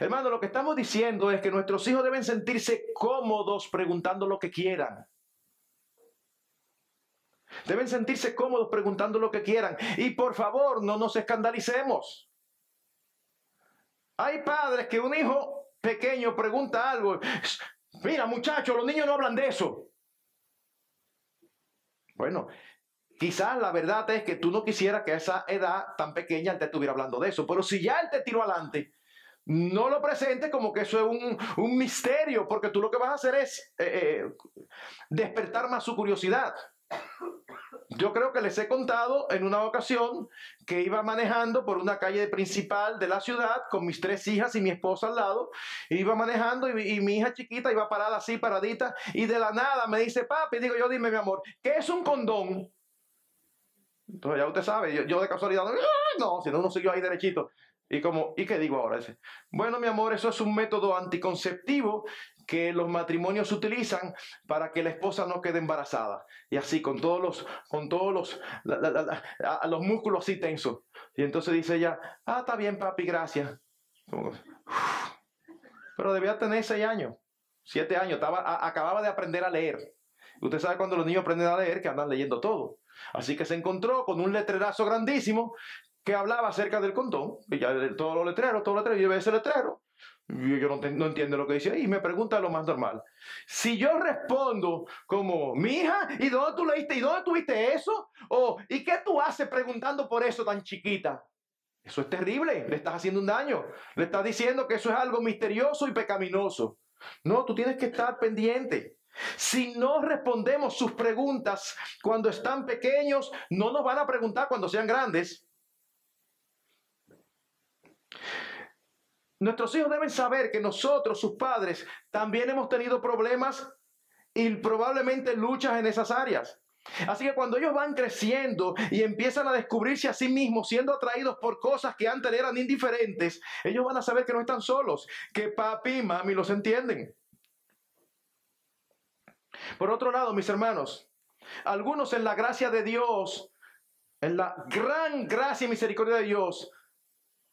Hermano, lo que estamos diciendo es que nuestros hijos deben sentirse cómodos preguntando lo que quieran. Deben sentirse cómodos preguntando lo que quieran. Y por favor, no nos escandalicemos. Hay padres que un hijo pequeño pregunta algo. Mira, muchachos, los niños no hablan de eso. Bueno, quizás la verdad es que tú no quisieras que esa edad tan pequeña te estuviera hablando de eso, pero si ya él te tiró adelante, no lo presentes como que eso es un, misterio, porque tú lo que vas a hacer es eh, eh, despertar más su curiosidad. Yo creo que les he contado en una ocasión que iba manejando por una calle principal de la ciudad con mis tres hijas y mi esposa al lado. Iba manejando y, mi hija chiquita iba parada así, paradita, y de la nada me dice, papi, digo yo, dime mi amor, ¿qué es un condón? Entonces ya usted sabe, yo, de casualidad, no, si no, uno siguió ahí derechito. Y como, ¿y qué digo ahora? Bueno, mi amor, eso es un método anticonceptivo que los matrimonios utilizan para que la esposa no quede embarazada. Y así, con todos los, con todos los, los músculos así tensos. Y entonces dice ella, ah, está bien, papi, gracias. Pero debía tener seis años, siete años, estaba, acababa de aprender a leer. Usted sabe cuando los niños aprenden a leer que andan leyendo todo. Así que se encontró con un letrerazo grandísimo que hablaba acerca del condón. Y ya todos los letreros, todos los letreros, y ese letrero. Yo no, entiendo lo que dice. Y me pregunta lo más normal. Si yo respondo como, mi hija, ¿y dónde tú leíste? ¿Y dónde tuviste eso? O, ¿y qué tú haces preguntando por eso tan chiquita? Eso es terrible, le estás haciendo un daño. Le estás diciendo que eso es algo misterioso y pecaminoso. No, tú tienes que estar pendiente. Si no respondemos sus preguntas cuando están pequeños, no nos van a preguntar cuando sean grandes. Nuestros hijos deben saber que nosotros, sus padres, también hemos tenido problemas y probablemente luchas en esas áreas. Así que cuando ellos van creciendo y empiezan a descubrirse a sí mismos, siendo atraídos por cosas que antes eran indiferentes, ellos van a saber que no están solos, que papi y mami los entienden. Por otro lado, mis hermanos, algunos en la gracia de Dios, en la gran gracia y misericordia de Dios,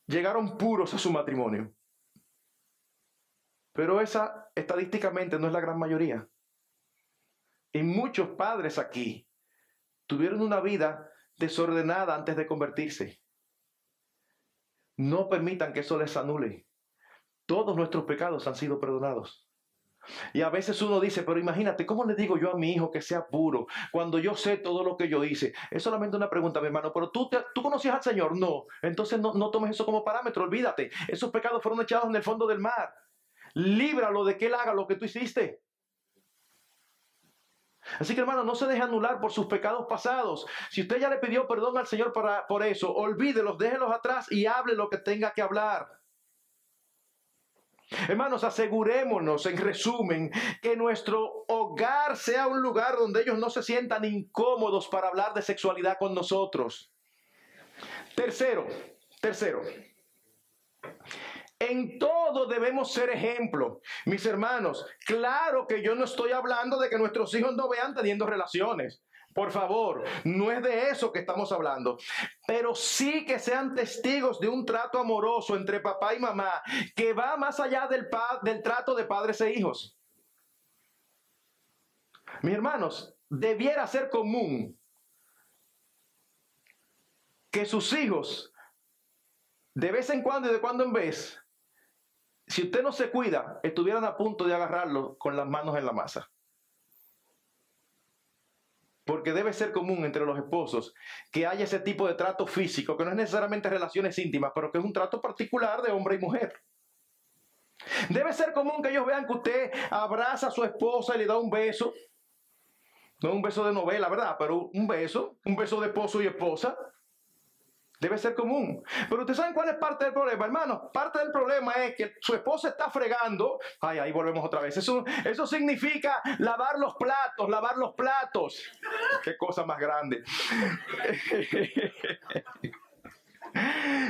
llegaron puros a su matrimonio. Pero esa estadísticamente no es la gran mayoría. Y muchos padres aquí tuvieron una vida desordenada antes de convertirse. No permitan que eso les anule. Todos nuestros pecados han sido perdonados. Y a veces uno dice, pero imagínate, ¿cómo le digo yo a mi hijo que sea puro cuando yo sé todo lo que yo hice? Es solamente una pregunta, mi hermano, pero tú, tú conocías al Señor. No, entonces no, no tomes eso como parámetro, olvídate. Esos pecados fueron echados en el fondo del mar. Líbralo de que él haga lo que tú hiciste. Así que hermano, no se deje anular por sus pecados pasados. Si usted ya le pidió perdón al Señor para, por eso, olvídelos, déjelos atrás y hable lo que tenga que hablar. Hermanos, asegurémonos, en resumen, que nuestro hogar sea un lugar donde ellos no se sientan incómodos para hablar de sexualidad con nosotros. Tercero, tercero, en todo debemos ser ejemplo. Mis hermanos, claro que yo no estoy hablando de que nuestros hijos no vean teniendo relaciones. Por favor, no es de eso que estamos hablando, pero sí que sean testigos de un trato amoroso entre papá y mamá que va más allá del, del trato de padres e hijos. Mis hermanos, debiera ser común que sus hijos, de vez en cuando y de cuando en vez, si usted no se cuida, estuvieran a punto de agarrarlo con las manos en la masa. Porque debe ser común entre los esposos que haya ese tipo de trato físico, que no es necesariamente relaciones íntimas, pero que es un trato particular de hombre y mujer. Debe ser común que ellos vean que usted abraza a su esposa y le da un beso. No un beso de novela, ¿verdad? Pero un beso, un beso de esposo y esposa. Debe ser común. Pero ustedes saben cuál es parte del problema, hermano. Parte del problema es que su esposa está fregando. Ay, ahí volvemos otra vez. Eso, eso significa lavar los platos, lavar los platos. Qué cosa más grande.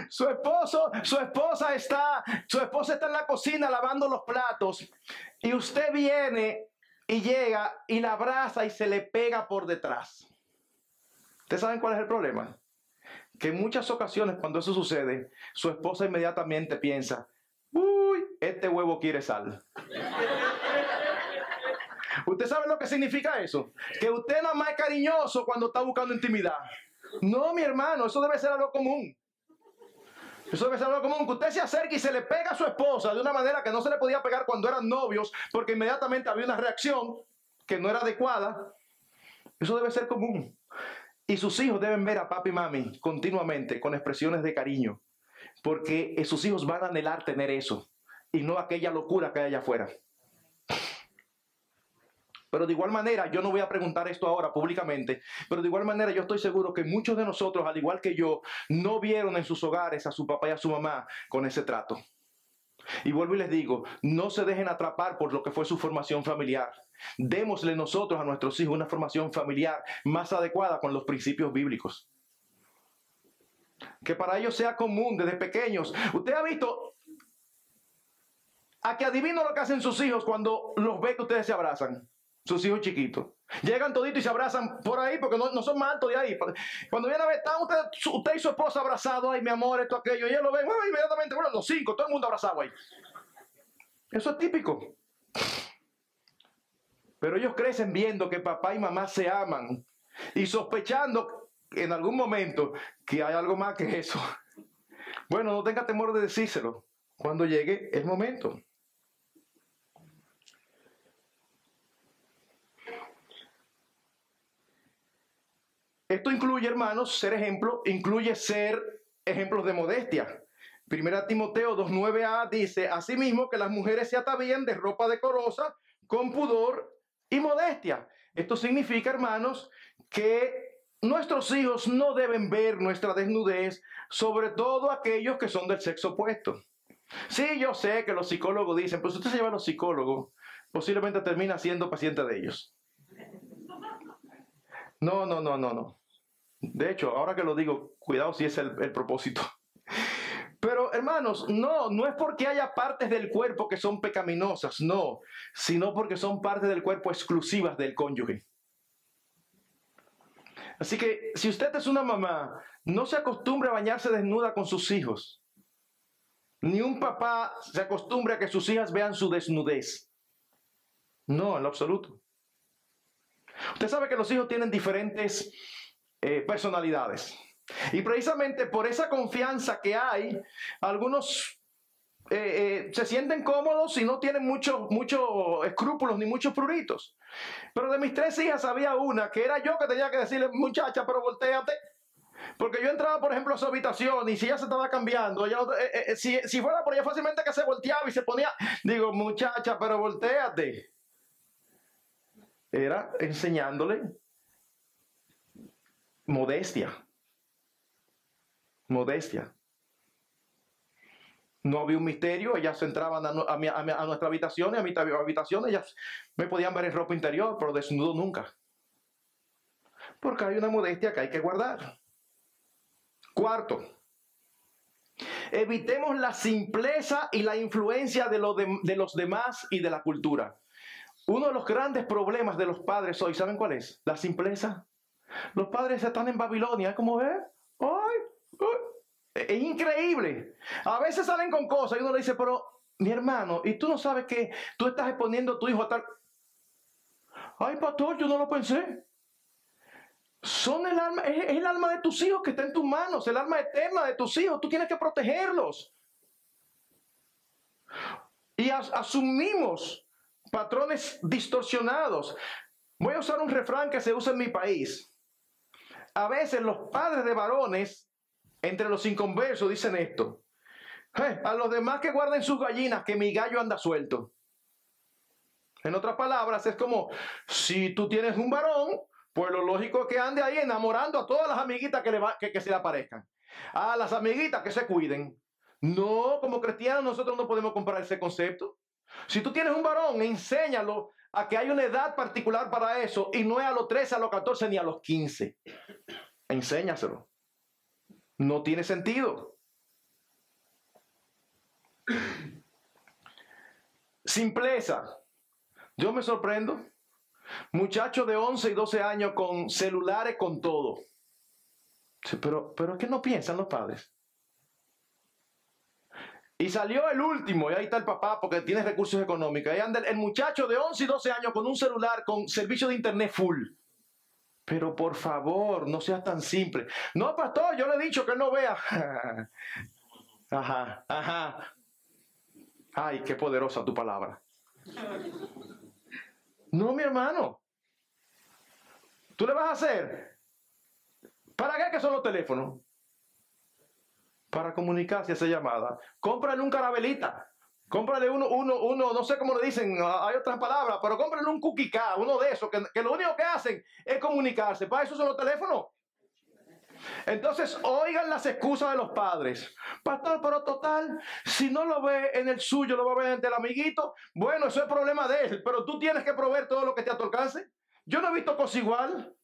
Su esposo, su esposa está, su esposa está en la cocina lavando los platos y usted viene y llega y la abraza y se le pega por detrás. ¿Ustedes saben cuál es el problema? Que en muchas ocasiones cuando eso sucede, su esposa inmediatamente piensa, uy, este huevo quiere sal. ¿Usted sabe lo que significa eso? Que usted nada más es cariñoso cuando está buscando intimidad. No, mi hermano, eso debe ser algo común. Eso debe ser algo común, que usted se acerque y se le pega a su esposa de una manera que no se le podía pegar cuando eran novios, porque inmediatamente había una reacción que no era adecuada. Eso debe ser común. Y sus hijos deben ver a papi y mami continuamente con expresiones de cariño, porque sus hijos van a anhelar tener eso y no aquella locura que hay allá afuera. Pero de igual manera, yo no voy a preguntar esto ahora públicamente, pero de igual manera yo estoy seguro que muchos de nosotros, al igual que yo, no vieron en sus hogares a su papá y a su mamá con ese trato. Y vuelvo y les digo, no se dejen atrapar por lo que fue su formación familiar. Démosle nosotros a nuestros hijos una formación familiar más adecuada con los principios bíblicos. Que para ellos sea común desde pequeños. Usted ha visto, a que adivino lo que hacen sus hijos cuando los ve que ustedes se abrazan, sus hijos chiquitos. Llegan toditos y se abrazan por ahí porque no, son más altos de ahí. Cuando viene a ver, están usted, usted y su esposa abrazados, ay, mi amor, esto, aquello, y ellos lo ven, bueno, inmediatamente, bueno, los cinco, todo el mundo abrazado ahí. Eso es típico. Pero ellos crecen viendo que papá y mamá se aman y sospechando en algún momento que hay algo más que eso. Bueno, no tenga temor de decírselo cuando llegue el momento. Esto incluye, hermanos, ser ejemplo, incluye ser ejemplos de modestia. Primera Timoteo 2.9a dice, asimismo que las mujeres se atavían de ropa decorosa, con pudor y modestia. Esto significa, hermanos, que nuestros hijos no deben ver nuestra desnudez, sobre todo aquellos que son del sexo opuesto. Sí, yo sé que los psicólogos dicen, pues usted se lleva a los psicólogos, posiblemente termina siendo paciente de ellos. No, no, no, no, no. De hecho, ahora que lo digo, cuidado si es el, el propósito. Pero hermanos, no, no es porque haya partes del cuerpo que son pecaminosas, no, sino porque son partes del cuerpo exclusivas del cónyuge. Así que si usted es una mamá, no se acostumbre a bañarse desnuda con sus hijos. Ni un papá se acostumbre a que sus hijas vean su desnudez. No, en lo absoluto. Usted sabe que los hijos tienen diferentes eh, personalidades. Y precisamente por esa confianza que hay, algunos eh, eh, se sienten cómodos y no tienen muchos mucho escrúpulos ni muchos pruritos. Pero de mis tres hijas había una que era yo que tenía que decirle, muchacha, pero volteate. Porque yo entraba, por ejemplo, a su habitación y si ella se estaba cambiando, si, si, fuera por ella fácilmente que se volteaba y se ponía, digo, muchacha, pero volteate. Era enseñándole modestia. Modestia. No había un misterio, ellas entraban a, a, nuestra habitación a mi habitación, ellas me podían ver en ropa interior, pero desnudo nunca. Porque hay una modestia que hay que guardar. Cuarto, evitemos la simpleza y la influencia de, de los demás y de la cultura. Uno de los grandes problemas de los padres hoy, ¿saben cuál es? La simpleza. Los padres están en Babilonia, ¿cómo ve? ¡Ay! Es increíble. A veces salen con cosas y uno le dice, pero mi hermano, y tú no sabes que tú estás exponiendo a tu hijo a tal... Ay, pastor, yo no lo pensé. Son el alma, es, el alma de tus hijos que está en tus manos, el alma eterna de tus hijos. Tú tienes que protegerlos. Y asumimos patrones distorsionados. Voy a usar un refrán que se usa en mi país. A veces los padres de varones, entre los inconversos, dicen esto. a los demás que guarden sus gallinas, que mi gallo anda suelto. En otras palabras, es como, si tú tienes un varón, pues lo lógico es que ande ahí enamorando a todas las amiguitas que, le que, que se le aparezcan. A las amiguitas que se cuiden. No, como cristianos nosotros no podemos comprar ese concepto. Si tú tienes un varón, enséñalo a que hay una edad particular para eso y no es a los 13, a los 14 ni a los 15. Enséñaselo. No tiene sentido. Simpleza. Yo me sorprendo. Muchachos de 11 y 12 años con celulares, con todo. Pero, pero es que no piensan los padres. Y salió el último, y ahí está el papá porque tiene recursos económicos. Ahí anda el, muchacho de 11 y 12 años con un celular con servicio de internet full. Pero por favor, no seas tan simple. No, pastor, yo le he dicho que no vea. ajá, ajá. Ay, qué poderosa tu palabra. No, mi hermano. ¿Tú le vas a hacer? ¿Para qué son los teléfonos? para comunicarse esa llamada. Cómprale un carabelita. Cómprale uno, uno, uno, no sé cómo le dicen, hay otras palabras, pero cómprale un cookie uno de esos, que, lo único que hacen es comunicarse. Para eso son los teléfonos. Entonces, oigan las excusas de los padres. Pastor, pero total, si no lo ve en el suyo, lo va a ver en el amiguito. Bueno, eso es problema de él, pero tú tienes que proveer todo lo que te a. Yo no he visto cosa igual.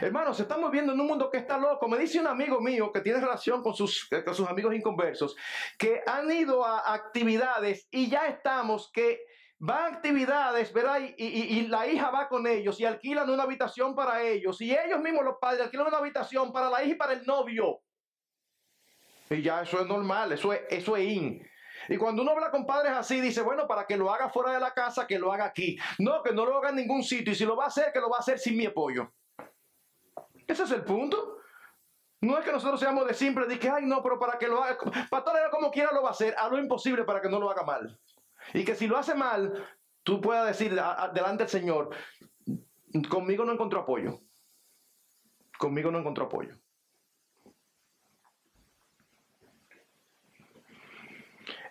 Hermanos, estamos viviendo en un mundo que está loco. Me dice un amigo mío que tiene relación con sus, eh, con sus amigos inconversos, que han ido a actividades y ya estamos que van a actividades, ¿verdad? Y, y, la hija va con ellos y alquilan una habitación para ellos. Y ellos mismos, los padres, alquilan una habitación para la hija y para el novio. Y ya eso es normal, eso es, eso es in. Y cuando uno habla con padres así, dice, bueno, para que lo haga fuera de la casa, que lo haga aquí. No, que no lo haga en ningún sitio. Y si lo va a hacer, que lo va a hacer sin mi apoyo. Ese es el punto. No es que nosotros seamos de simple, de que, ay, no, pero para que lo haga, pastor, como quiera lo va a hacer, a lo imposible para que no lo haga mal. Y que si lo hace mal, tú puedas decir delante del Señor, conmigo no encontró apoyo. Conmigo no encontró apoyo.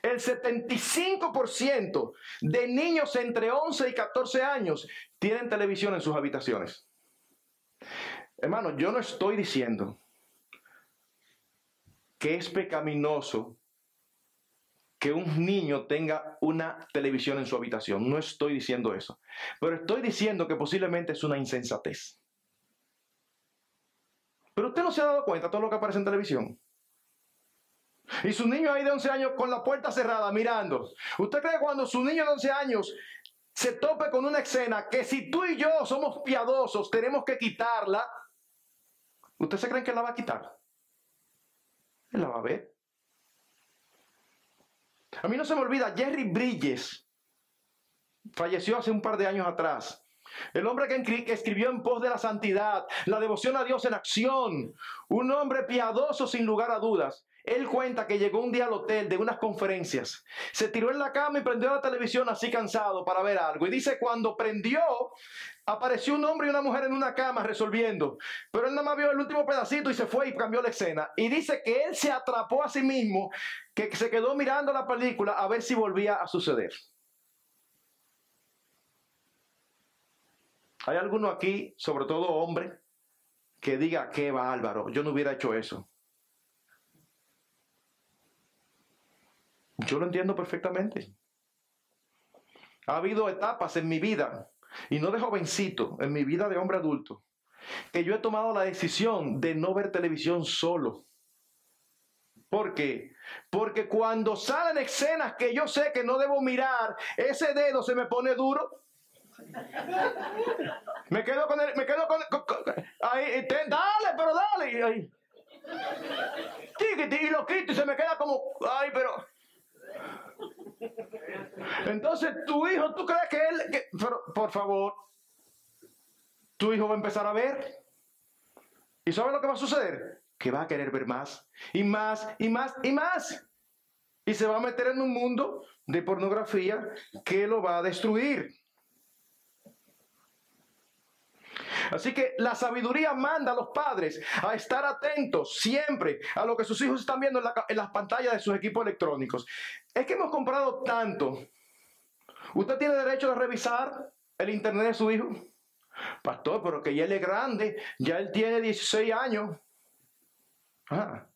El 75% de niños entre 11 y 14 años tienen televisión en sus habitaciones. Hermano, yo no estoy diciendo que es pecaminoso que un niño tenga una televisión en su habitación. No estoy diciendo eso. Pero estoy diciendo que posiblemente es una insensatez. Pero usted no se ha dado cuenta de todo lo que aparece en televisión. Y su niño ahí de 11 años con la puerta cerrada mirando. ¿Usted cree que cuando su niño de 11 años se tope con una escena que si tú y yo somos piadosos tenemos que quitarla? ¿Usted se cree que la va a quitar? Él la va a ver. A mí no se me olvida, Jerry Bridges falleció hace un par de años atrás. El hombre que escribió en pos de la santidad, la devoción a Dios en acción, un hombre piadoso sin lugar a dudas. Él cuenta que llegó un día al hotel de unas conferencias, se tiró en la cama y prendió la televisión así cansado para ver algo. Y dice, cuando prendió, apareció un hombre y una mujer en una cama resolviendo. Pero él nada más vio el último pedacito y se fue y cambió la escena. Y dice que él se atrapó a sí mismo, que se quedó mirando la película a ver si volvía a suceder. ¿Hay alguno aquí, sobre todo hombre, que diga, qué bárbaro, yo no hubiera hecho eso? Yo lo entiendo perfectamente. Ha habido etapas en mi vida, y no de jovencito, en mi vida de hombre adulto, que yo he tomado la decisión de no ver televisión solo. ¿Por qué? Porque cuando salen escenas que yo sé que no debo mirar, ese dedo se me pone duro. Me quedo con el, me quedo con, ahí, dale, pero dale. Ahí. Y lo quito y se me queda como, ay, pero entonces, tu hijo, ¿tú crees que él, por favor, tu hijo va a empezar a ver? ¿Y sabe lo que va a suceder? Que va a querer ver más, y más, y más, y más. Y se va a meter en un mundo de pornografía que lo va a destruir. Así que la sabiduría manda a los padres a estar atentos siempre a lo que sus hijos están viendo en, las pantallas de sus equipos electrónicos. Es que hemos comprado tanto. ¿Usted tiene derecho de revisar el internet de su hijo? Pastor, pero que ya él es grande, ya él tiene 16 años. Ah.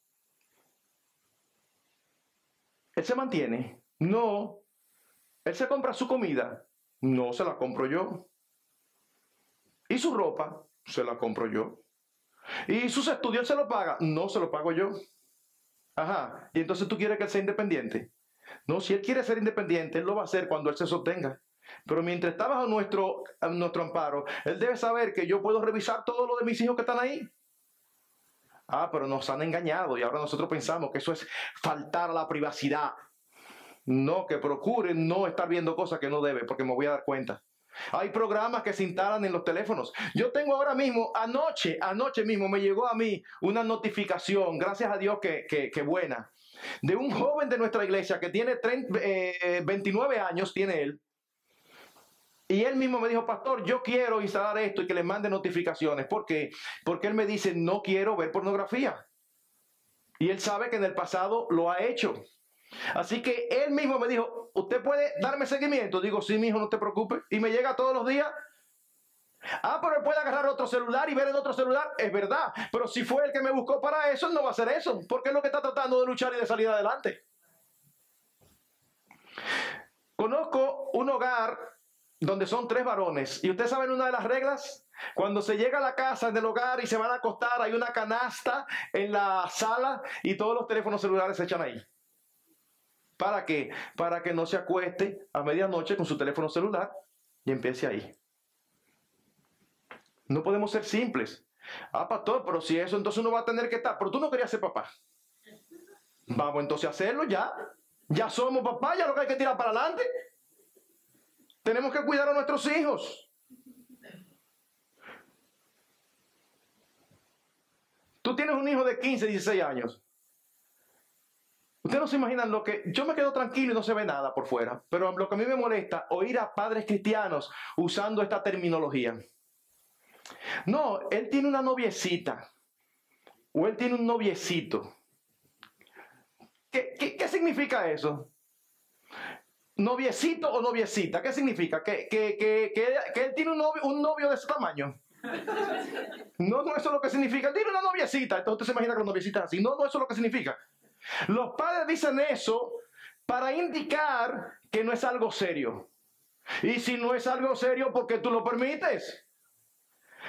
¿Él se mantiene? No. ¿Él se compra su comida? No, se la compro yo. ¿Y su ropa? Se la compro yo. ¿Y sus estudios se lo paga? No, se lo pago yo. Ajá. ¿Y entonces tú quieres que él sea independiente? No, si él quiere ser independiente, él lo va a hacer cuando él se sostenga. Pero mientras está bajo nuestro, nuestro amparo, él debe saber que yo puedo revisar todo lo de mis hijos que están ahí. Ah, pero nos han engañado y ahora nosotros pensamos que eso es faltar a la privacidad. No, que procure no estar viendo cosas que no debe, porque me voy a dar cuenta. Hay programas que se instalan en los teléfonos. Yo tengo ahora mismo, anoche, anoche mismo me llegó a mí una notificación, gracias a Dios que, que, buena, de un joven de nuestra iglesia que tiene 29 eh, años, tiene él. Y él mismo me dijo, pastor, yo quiero instalar esto y que le mande notificaciones. ¿Por qué? Porque él me dice, no quiero ver pornografía. Y él sabe que en el pasado lo ha hecho. Así que él mismo me dijo, ¿usted puede darme seguimiento? Digo, sí, mi hijo, no te preocupes. Y me llega todos los días. Ah, pero él puede agarrar otro celular y ver en otro celular. Es verdad. Pero si fue el que me buscó para eso, no va a hacer eso. Porque es lo que está tratando de luchar y de salir adelante. Conozco un hogar donde son tres varones. Y ustedes saben una de las reglas. Cuando se llega a la casa, en el hogar y se van a acostar, hay una canasta en la sala y todos los teléfonos celulares se echan ahí. ¿Para qué? Para que no se acueste a medianoche con su teléfono celular y empiece ahí. No podemos ser simples. Ah, pastor, pero si eso, entonces uno va a tener que estar. Pero tú no querías ser papá. Vamos entonces a hacerlo ya. Ya somos papá, ya lo que hay que tirar para adelante. Tenemos que cuidar a nuestros hijos. Tú tienes un hijo de 15, 16 años. Ustedes no se imaginan lo que... Yo me quedo tranquilo y no se ve nada por fuera, pero lo que a mí me molesta, oír a padres cristianos usando esta terminología. No, él tiene una noviecita. O él tiene un noviecito. ¿Qué, qué, significa eso? Noviecito o noviecita, ¿qué significa? ¿Que, que él tiene un novio, un novio de ese tamaño? No, no, eso es lo que significa. Él tiene una noviecita. Entonces usted se imagina que la noviecita así. No, no, eso es lo que significa. Los padres dicen eso para indicar que no es algo serio. Y si no es algo serio, ¿por qué tú lo permites?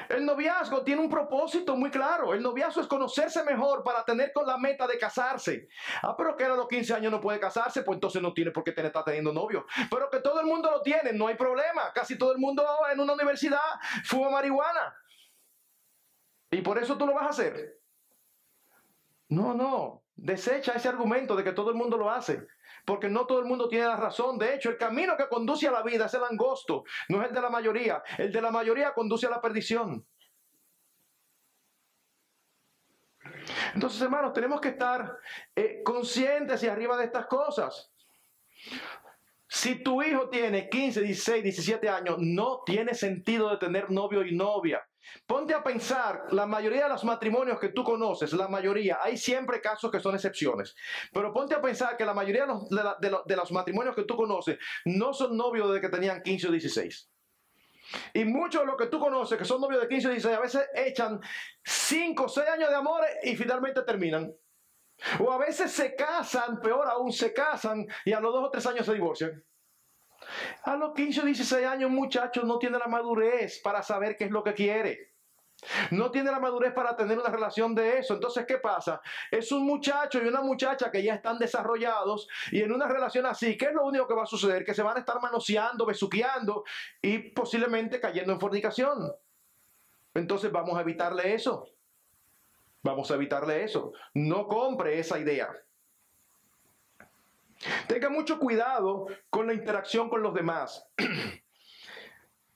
El noviazgo tiene un propósito muy claro. El noviazgo es conocerse mejor para tener con la meta de casarse. Ah, pero que a los 15 años no puede casarse, pues entonces no tiene por qué tener, estar teniendo novio. Pero que todo el mundo lo tiene, no hay problema. Casi todo el mundo en una universidad fuma marihuana. Y por eso tú lo vas a hacer. No, no. Desecha ese argumento de que todo el mundo lo hace porque no todo el mundo tiene la razón. De hecho, el camino que conduce a la vida es el angosto, no es el de la mayoría. El de la mayoría conduce a la perdición. Entonces, hermanos, tenemos que estar eh, conscientes y arriba de estas cosas. Si tu hijo tiene 15, 16, 17 años, no tiene sentido de tener novio y novia. Ponte a pensar, la mayoría de los matrimonios que tú conoces, la mayoría, hay siempre casos que son excepciones, pero ponte a pensar que la mayoría de los, matrimonios que tú conoces no son novios de que tenían 15 o 16. Y muchos de los que tú conoces, que son novios de 15 o 16, a veces echan 5 o 6 años de amor y finalmente terminan. O a veces se casan, peor aún, se casan y a los 2 o 3 años se divorcian. A los 15 o 16 años, muchachos, no tiene la madurez para saber qué es lo que quiere. No tiene la madurez para tener una relación de eso. Entonces, ¿qué pasa? Es un muchacho y una muchacha que ya están desarrollados y en una relación así, ¿qué es lo único que va a suceder? Que se van a estar manoseando, besuqueando y posiblemente cayendo en fornicación. Entonces, vamos a evitarle eso. Vamos a evitarle eso. No compre esa idea. Tenga mucho cuidado con la interacción con los demás.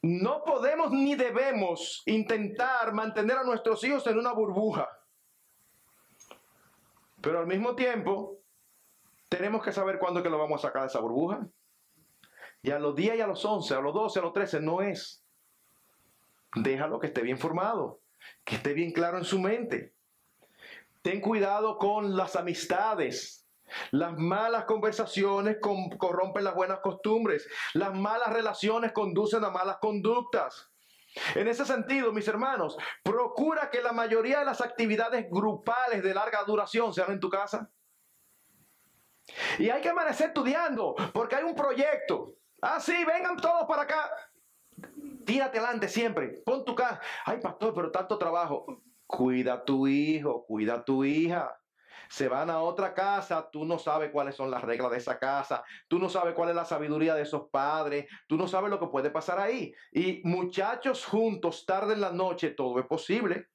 No podemos ni debemos intentar mantener a nuestros hijos en una burbuja. Pero al mismo tiempo, tenemos que saber cuándo que lo vamos a sacar de esa burbuja. Y a los 10 y a los 11, a los 12, a los 13, no es. Déjalo que esté bien formado, que esté bien claro en su mente. Ten cuidado con las amistades las malas conversaciones corrompen las buenas costumbres. Las malas relaciones conducen a malas conductas. En ese sentido, mis hermanos, procura que la mayoría de las actividades grupales de larga duración sean en tu casa. Y hay que amanecer estudiando porque hay un proyecto. Ah, sí, vengan todos para acá. Tírate adelante siempre. Pon tu casa. Ay, pastor, pero tanto trabajo. Cuida a tu hijo, cuida a tu hija se van a otra casa, tú no sabes cuáles son las reglas de esa casa, tú no sabes cuál es la sabiduría de esos padres, tú no sabes lo que puede pasar ahí. Y muchachos juntos, tarde en la noche, todo es posible.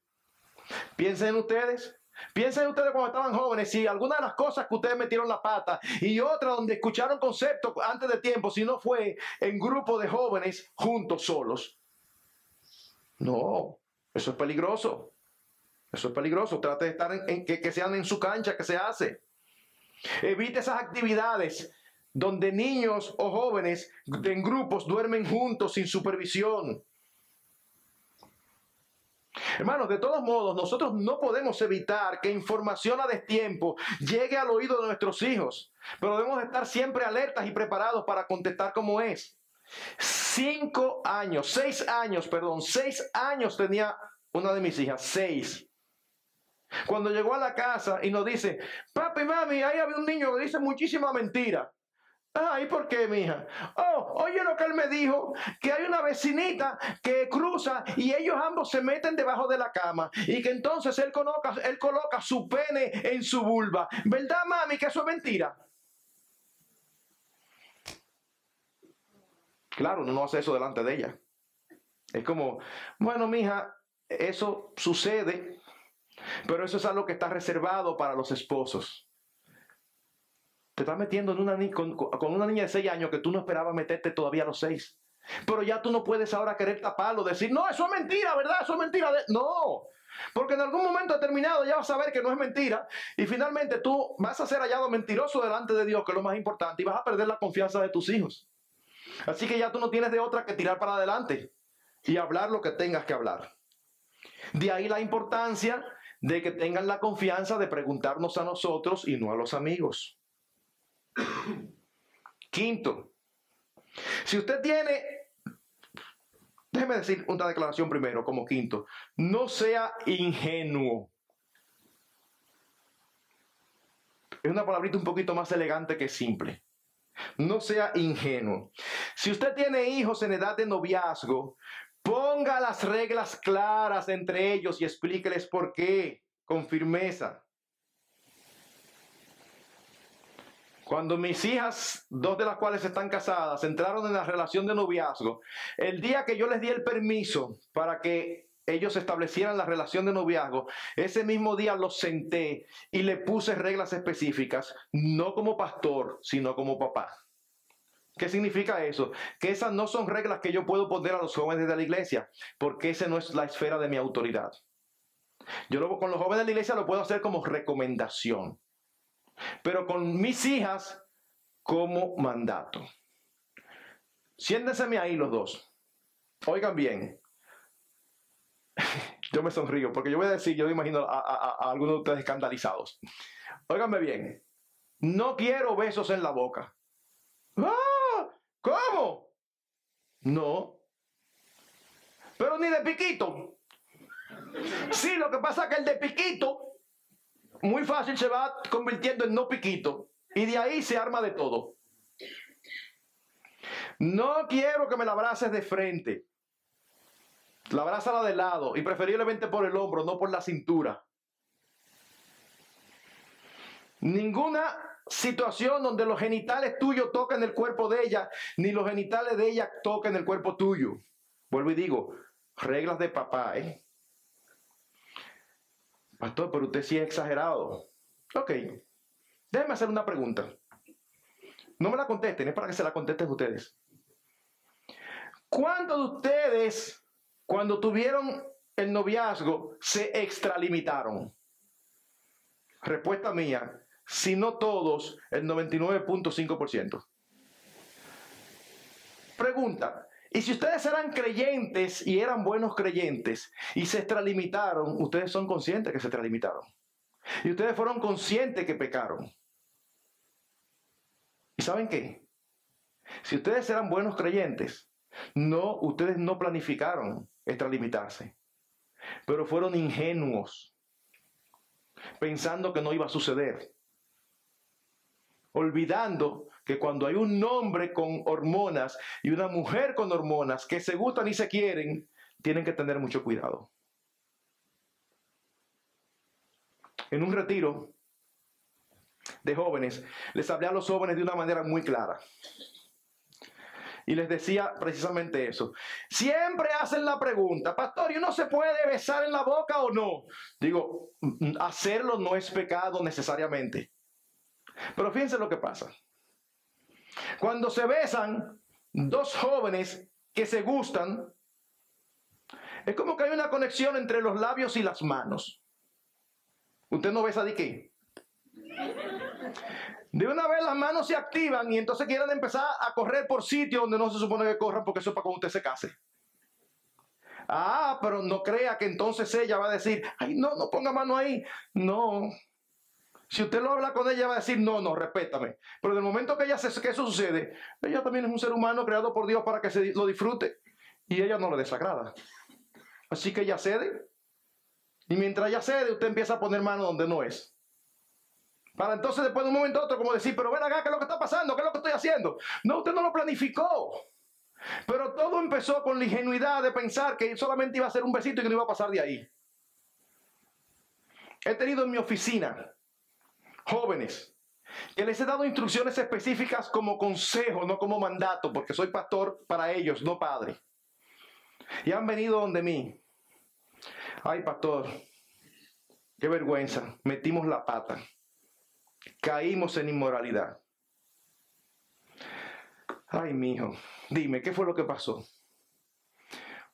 Piensen ustedes, Piensen ustedes cuando estaban jóvenes, si alguna de las cosas que ustedes metieron la pata y otra donde escucharon conceptos antes de tiempo, si no fue en grupo de jóvenes juntos solos. No, eso es peligroso. Eso es peligroso. Trate de estar en, que, sean en su cancha, que se hace. Evite esas actividades donde niños o jóvenes en grupos duermen juntos sin supervisión. Hermanos, de todos modos, nosotros no podemos evitar que información a destiempo llegue al oído de nuestros hijos, pero debemos estar siempre alertas y preparados para contestar como es. Cinco años, seis años, perdón, seis años tenía una de mis hijas, seis. Cuando llegó a la casa y nos dice, papi, mami, ahí había un niño que dice muchísima mentira. Ay, ¿por qué, mija? Oh, oye lo que él me dijo, que hay una vecinita que cruza y ellos ambos se meten debajo de la cama y que entonces él coloca, él coloca su pene en su vulva. ¿Verdad, mami, que eso es mentira? Claro, no hace eso delante de ella. Es como, bueno, mija, eso sucede, pero eso es algo que está reservado para los esposos. Te estás metiendo en una, con, con una niña de 6 años que tú no esperabas meterte todavía a los 6. Pero ya tú no puedes ahora querer taparlo, decir, no, eso es mentira, ¿verdad? Eso es mentira. No, porque en algún momento determinado ya vas a ver que no es mentira y finalmente tú vas a ser hallado mentiroso delante de Dios, que es lo más importante, y vas a perder la confianza de tus hijos. Así que ya tú no tienes de otra que tirar para adelante y hablar lo que tengas que hablar. De ahí la importancia de que tengan la confianza de preguntarnos a nosotros y no a los amigos. Quinto, si usted tiene, déjeme decir una declaración primero como quinto, no sea ingenuo. Es una palabrita un poquito más elegante que simple. No sea ingenuo. Si usted tiene hijos en edad de noviazgo, ponga las reglas claras entre ellos y explíqueles por qué con firmeza. Cuando mis hijas, dos de las cuales están casadas, entraron en la relación de noviazgo, el día que yo les di el permiso para que ellos establecieran la relación de noviazgo, ese mismo día los senté y le puse reglas específicas, no como pastor, sino como papá. ¿Qué significa eso? Que esas no son reglas que yo puedo poner a los jóvenes de la iglesia, porque esa no es la esfera de mi autoridad. Yo lo, con los jóvenes de la iglesia lo puedo hacer como recomendación, pero con mis hijas como mandato. Siéntenseme ahí los dos. Oigan bien, yo me sonrío porque yo voy a decir, yo me imagino a, algunos de ustedes escandalizados. Óiganme bien, no quiero besos en la boca. ¡Ah! ¿Cómo? No. Pero ni de piquito. Sí, lo que pasa es que el de piquito muy fácil se va convirtiendo en no piquito. Y de ahí se arma de todo. No quiero que me la abraces de frente. La abrázala de lado y preferiblemente por el hombro, no por la cintura. Ninguna situación donde los genitales tuyos toquen el cuerpo de ella, ni los genitales de ella toquen el cuerpo tuyo. Vuelvo y digo, reglas de papá, ¿eh? Pastor, pero usted sí es exagerado. Ok, déjenme hacer una pregunta. No me la contesten, es para que se la contesten ustedes. ¿Cuántos de ustedes cuando tuvieron el noviazgo, se extralimitaron. Respuesta mía, si no todos, el 99.5%. Pregunta, ¿y si ustedes eran creyentes y eran buenos creyentes y se extralimitaron, ustedes son conscientes que se extralimitaron? Y ustedes fueron conscientes que pecaron. ¿Y saben qué? Si ustedes eran buenos creyentes, no, ustedes no planificaron extralimitarse. Pero fueron ingenuos, pensando que no iba a suceder. Olvidando que cuando hay un hombre con hormonas y una mujer con hormonas que se gustan y se quieren, tienen que tener mucho cuidado. En un retiro de jóvenes, les hablé a los jóvenes de una manera muy clara y les decía precisamente eso. Siempre hacen la pregunta, pastor, ¿y uno se puede besar en la boca o no? Digo, mm, hacerlo no es pecado necesariamente. Pero fíjense lo que pasa. Cuando se besan dos jóvenes que se gustan, es como que hay una conexión entre los labios y las manos. ¿Usted no besa de qué? De una vez las manos se activan y entonces quieren empezar a correr por sitios donde no se supone que corran porque eso es para cuando usted se case. Ah, pero no crea que entonces ella va a decir, ay, no, no ponga mano ahí. No. Si usted lo habla con ella, va a decir, no, no, respétame. Pero en el momento que, ella se, que eso sucede, ella también es un ser humano creado por Dios para que se lo disfrute. Y ella no le desagrada. Así que ella cede. Y mientras ella cede, usted empieza a poner mano donde no es. Para entonces después de un momento a otro como decir, pero ven acá, ¿qué es lo que está pasando? ¿Qué es lo que estoy haciendo? No, usted no lo planificó. Pero todo empezó con la ingenuidad de pensar que solamente iba a ser un besito y que no iba a pasar de ahí. He tenido en mi oficina jóvenes que les he dado instrucciones específicas como consejo, no como mandato, porque soy pastor para ellos, no padre. Y han venido donde mí. Ay, pastor, qué vergüenza, metimos la pata, caímos en inmoralidad. Ay, mi hijo, dime, ¿qué fue lo que pasó?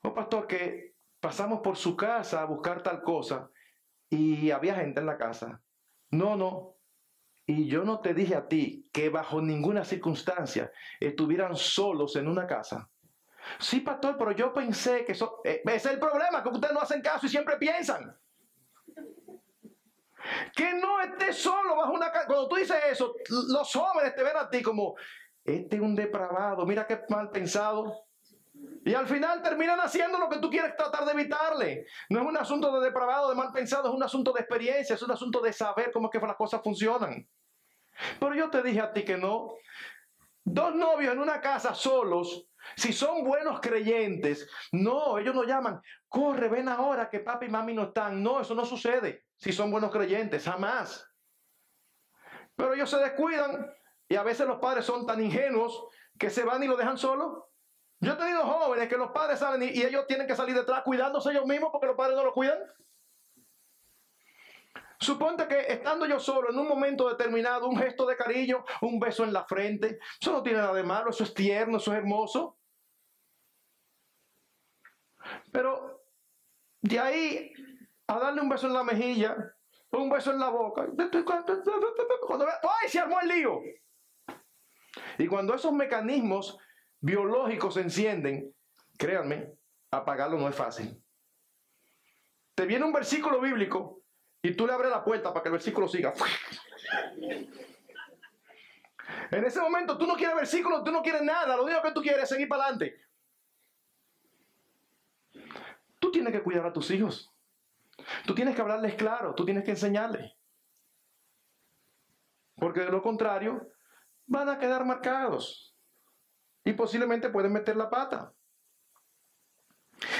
Oh, pastor, que pasamos por su casa a buscar tal cosa y había gente en la casa. No, no. Y yo no te dije a ti que bajo ninguna circunstancia estuvieran solos en una casa. Sí, pastor, pero yo pensé que eso... Eh, es el problema, que ustedes no hacen caso y siempre piensan. Que no estés solo bajo una casa. Cuando tú dices eso, los jóvenes te ven a ti como, este es un depravado, mira qué mal pensado. Y al final terminan haciendo lo que tú quieres tratar de evitarle. No es un asunto de depravado, de mal pensado, es un asunto de experiencia, es un asunto de saber cómo es que las cosas funcionan. Pero yo te dije a ti que no. Dos novios en una casa solos, si son buenos creyentes, no, ellos no llaman, corre, ven ahora que papi y mami no están. No, eso no sucede si son buenos creyentes, jamás. Pero ellos se descuidan y a veces los padres son tan ingenuos que se van y lo dejan solo. Yo he tenido jóvenes que los padres salen y, ellos tienen que salir detrás cuidándose ellos mismos porque los padres no lo cuidan. Suponte que estando yo solo en un momento determinado, un gesto de cariño, un beso en la frente, eso no tiene nada de malo, eso es tierno, eso es hermoso. Pero de ahí a darle un beso en la mejilla, un beso en la boca, cuando ¡ay! Se armó el lío. Y cuando esos mecanismos biológicos se encienden, créanme, apagarlo no es fácil. Te viene un versículo bíblico y tú le abres la puerta para que el versículo siga. En ese momento tú no quieres versículo, tú no quieres nada, lo único que tú quieres es seguir para adelante. Tú tienes que cuidar a tus hijos. Tú tienes que hablarles claro, tú tienes que enseñarles. Porque de lo contrario, van a quedar marcados y posiblemente pueden meter la pata.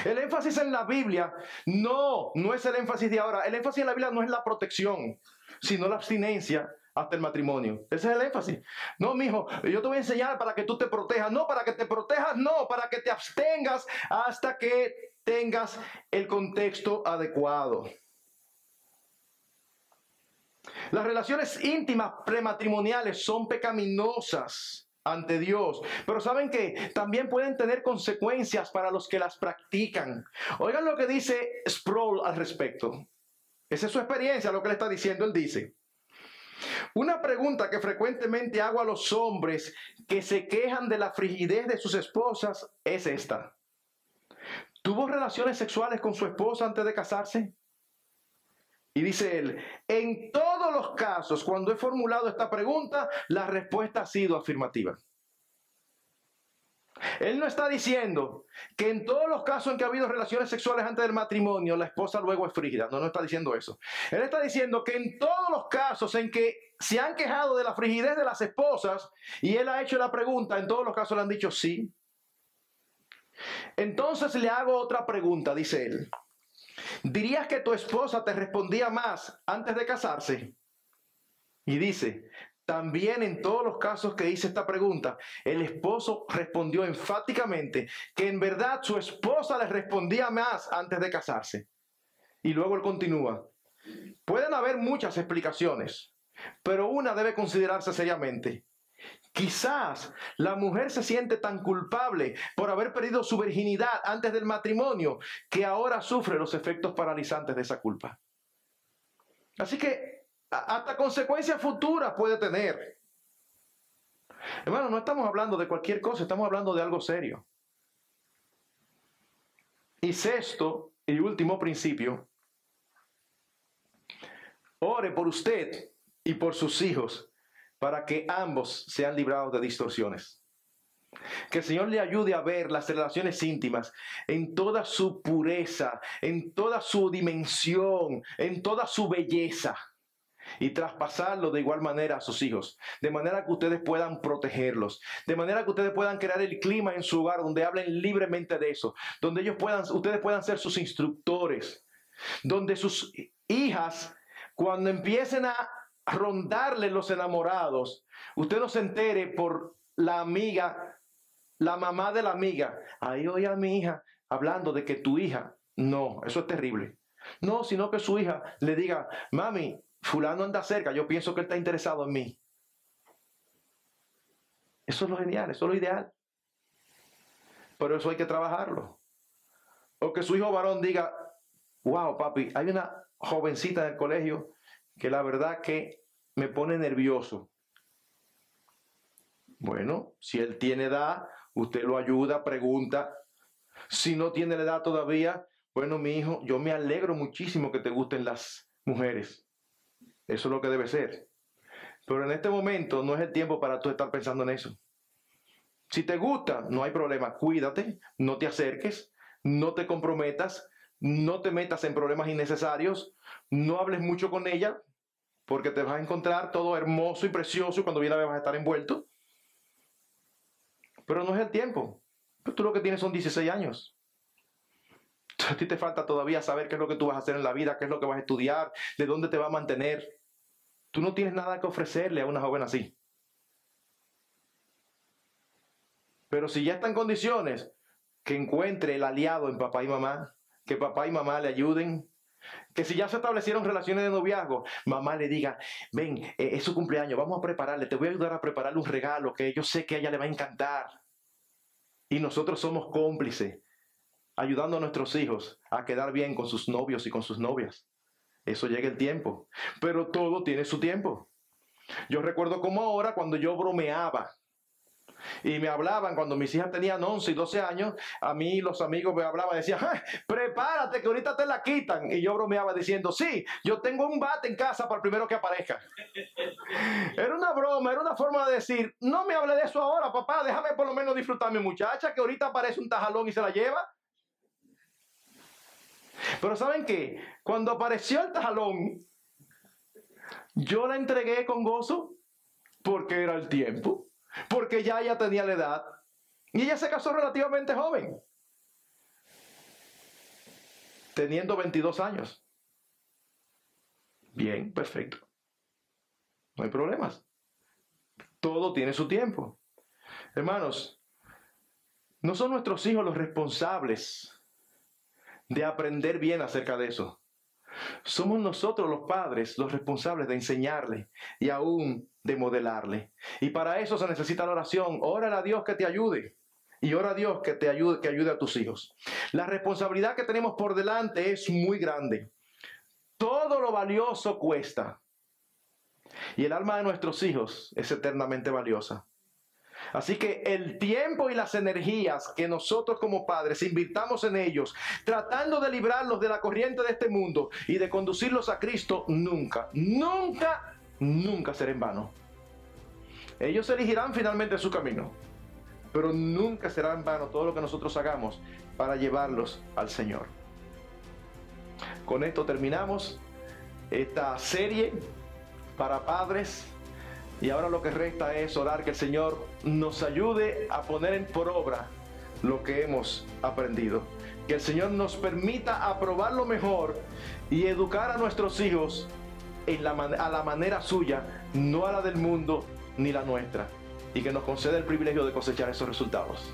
El énfasis en la Biblia no, no es el énfasis de ahora. El énfasis en la Biblia no es la protección, sino la abstinencia hasta el matrimonio. Ese es el énfasis. No, mijo, yo te voy a enseñar para que tú te protejas. No, para que te protejas, no, para que te abstengas hasta que tengas el contexto adecuado. Las relaciones íntimas prematrimoniales son pecaminosas ante Dios. Pero saben que también pueden tener consecuencias para los que las practican. Oigan lo que dice Sproul al respecto. Esa es su experiencia, lo que le está diciendo. Él dice, una pregunta que frecuentemente hago a los hombres que se quejan de la frigidez de sus esposas es esta. ¿Tuvo relaciones sexuales con su esposa antes de casarse? Y dice él, en todos los casos, cuando he formulado esta pregunta, la respuesta ha sido afirmativa. Él no está diciendo que en todos los casos en que ha habido relaciones sexuales antes del matrimonio, la esposa luego es frígida. No, no está diciendo eso. Él está diciendo que en todos los casos en que se han quejado de la frigidez de las esposas y él ha hecho la pregunta, en todos los casos le han dicho sí. Entonces le hago otra pregunta, dice él. ¿Dirías que tu esposa te respondía más antes de casarse? Y dice, también en todos los casos que hice esta pregunta, el esposo respondió enfáticamente que en verdad su esposa le respondía más antes de casarse. Y luego él continúa, pueden haber muchas explicaciones, pero una debe considerarse seriamente. Quizás la mujer se siente tan culpable por haber perdido su virginidad antes del matrimonio que ahora sufre los efectos paralizantes de esa culpa. Así que hasta consecuencias futuras puede tener. Hermano, no estamos hablando de cualquier cosa, estamos hablando de algo serio. Y sexto y último principio, ore por usted y por sus hijos para que ambos sean librados de distorsiones. Que el Señor le ayude a ver las relaciones íntimas en toda su pureza, en toda su dimensión, en toda su belleza. y traspasarlo de igual manera a sus hijos, de manera que ustedes puedan protegerlos, de manera que ustedes puedan crear el clima en su hogar donde hablen libremente de eso, donde ellos puedan, ustedes puedan ser sus instructores, donde sus hijas, cuando empiecen a rondarle los enamorados, usted no se entere por la amiga, la mamá de la amiga, ahí oye a mi hija hablando de que tu hija, no, eso es terrible. No, sino que su hija le diga, mami, fulano anda cerca, yo pienso que él está interesado en mí. Eso es lo genial, eso es lo ideal. Pero eso hay que trabajarlo. O que su hijo varón diga, wow, papi, hay una jovencita del colegio que la verdad que me pone nervioso. Bueno, si él tiene edad, usted lo ayuda, pregunta. Si no tiene la edad todavía, bueno, mi hijo, yo me alegro muchísimo que te gusten las mujeres. Eso es lo que debe ser. Pero en este momento no es el tiempo para tú estar pensando en eso. Si te gusta, no hay problema. Cuídate, no te acerques, no te comprometas, no te metas en problemas innecesarios, no hables mucho con ella, porque te vas a encontrar todo hermoso y precioso cuando viene vas a estar envuelto. Pero no es el tiempo. tú lo que tienes son 16 años. A ti te falta todavía saber qué es lo que tú vas a hacer en la vida, qué es lo que vas a estudiar, de dónde te va a mantener. Tú no tienes nada que ofrecerle a una joven así. Pero si ya está en condiciones, que encuentre el aliado en papá y mamá, que papá y mamá le ayuden, que si ya se establecieron relaciones de noviazgo, mamá le diga, ven, eh, es su cumpleaños, vamos a prepararle, te voy a ayudar a prepararle un regalo que yo sé que a ella le va a encantar. Y nosotros somos cómplices, ayudando a nuestros hijos a quedar bien con sus novios y con sus novias. Eso llega el tiempo, pero todo tiene su tiempo. Yo recuerdo como ahora cuando yo bromeaba y me hablaban cuando mis hijas tenían 11 y 12 años, a mí los amigos me hablaban, decían, prepárate que ahorita te la quitan. Y yo bromeaba diciendo, sí, yo tengo un bate en casa para el primero que aparezca. era una broma, era una forma de decir, no me hable de eso ahora, papá, déjame por lo menos disfrutar a mi muchacha que ahorita aparece un tajalón y se la lleva. Pero ¿saben qué? Cuando apareció el tajalón, yo la entregué con gozo porque era el tiempo porque ya ella tenía la edad y ella se casó relativamente joven, teniendo 22 años. Bien, perfecto. No hay problemas. Todo tiene su tiempo. Hermanos, no son nuestros hijos los responsables de aprender bien acerca de eso. Somos nosotros los padres los responsables de enseñarle y aún de modelarle. Y para eso se necesita la oración. Ora a Dios que te ayude. Y ora a Dios que te ayude, que ayude a tus hijos. La responsabilidad que tenemos por delante es muy grande. Todo lo valioso cuesta. Y el alma de nuestros hijos es eternamente valiosa. Así que el tiempo y las energías que nosotros como padres invirtamos en ellos, tratando de librarlos de la corriente de este mundo y de conducirlos a Cristo, nunca, nunca, nunca será en vano. Ellos elegirán finalmente su camino, pero nunca será en vano todo lo que nosotros hagamos para llevarlos al Señor. Con esto terminamos esta serie para padres y ahora lo que resta es orar que el Señor nos ayude a poner en por obra lo que hemos aprendido. Que el Señor nos permita aprobar lo mejor y educar a nuestros hijos en la a la manera suya, no a la del mundo ni la nuestra. Y que nos conceda el privilegio de cosechar esos resultados.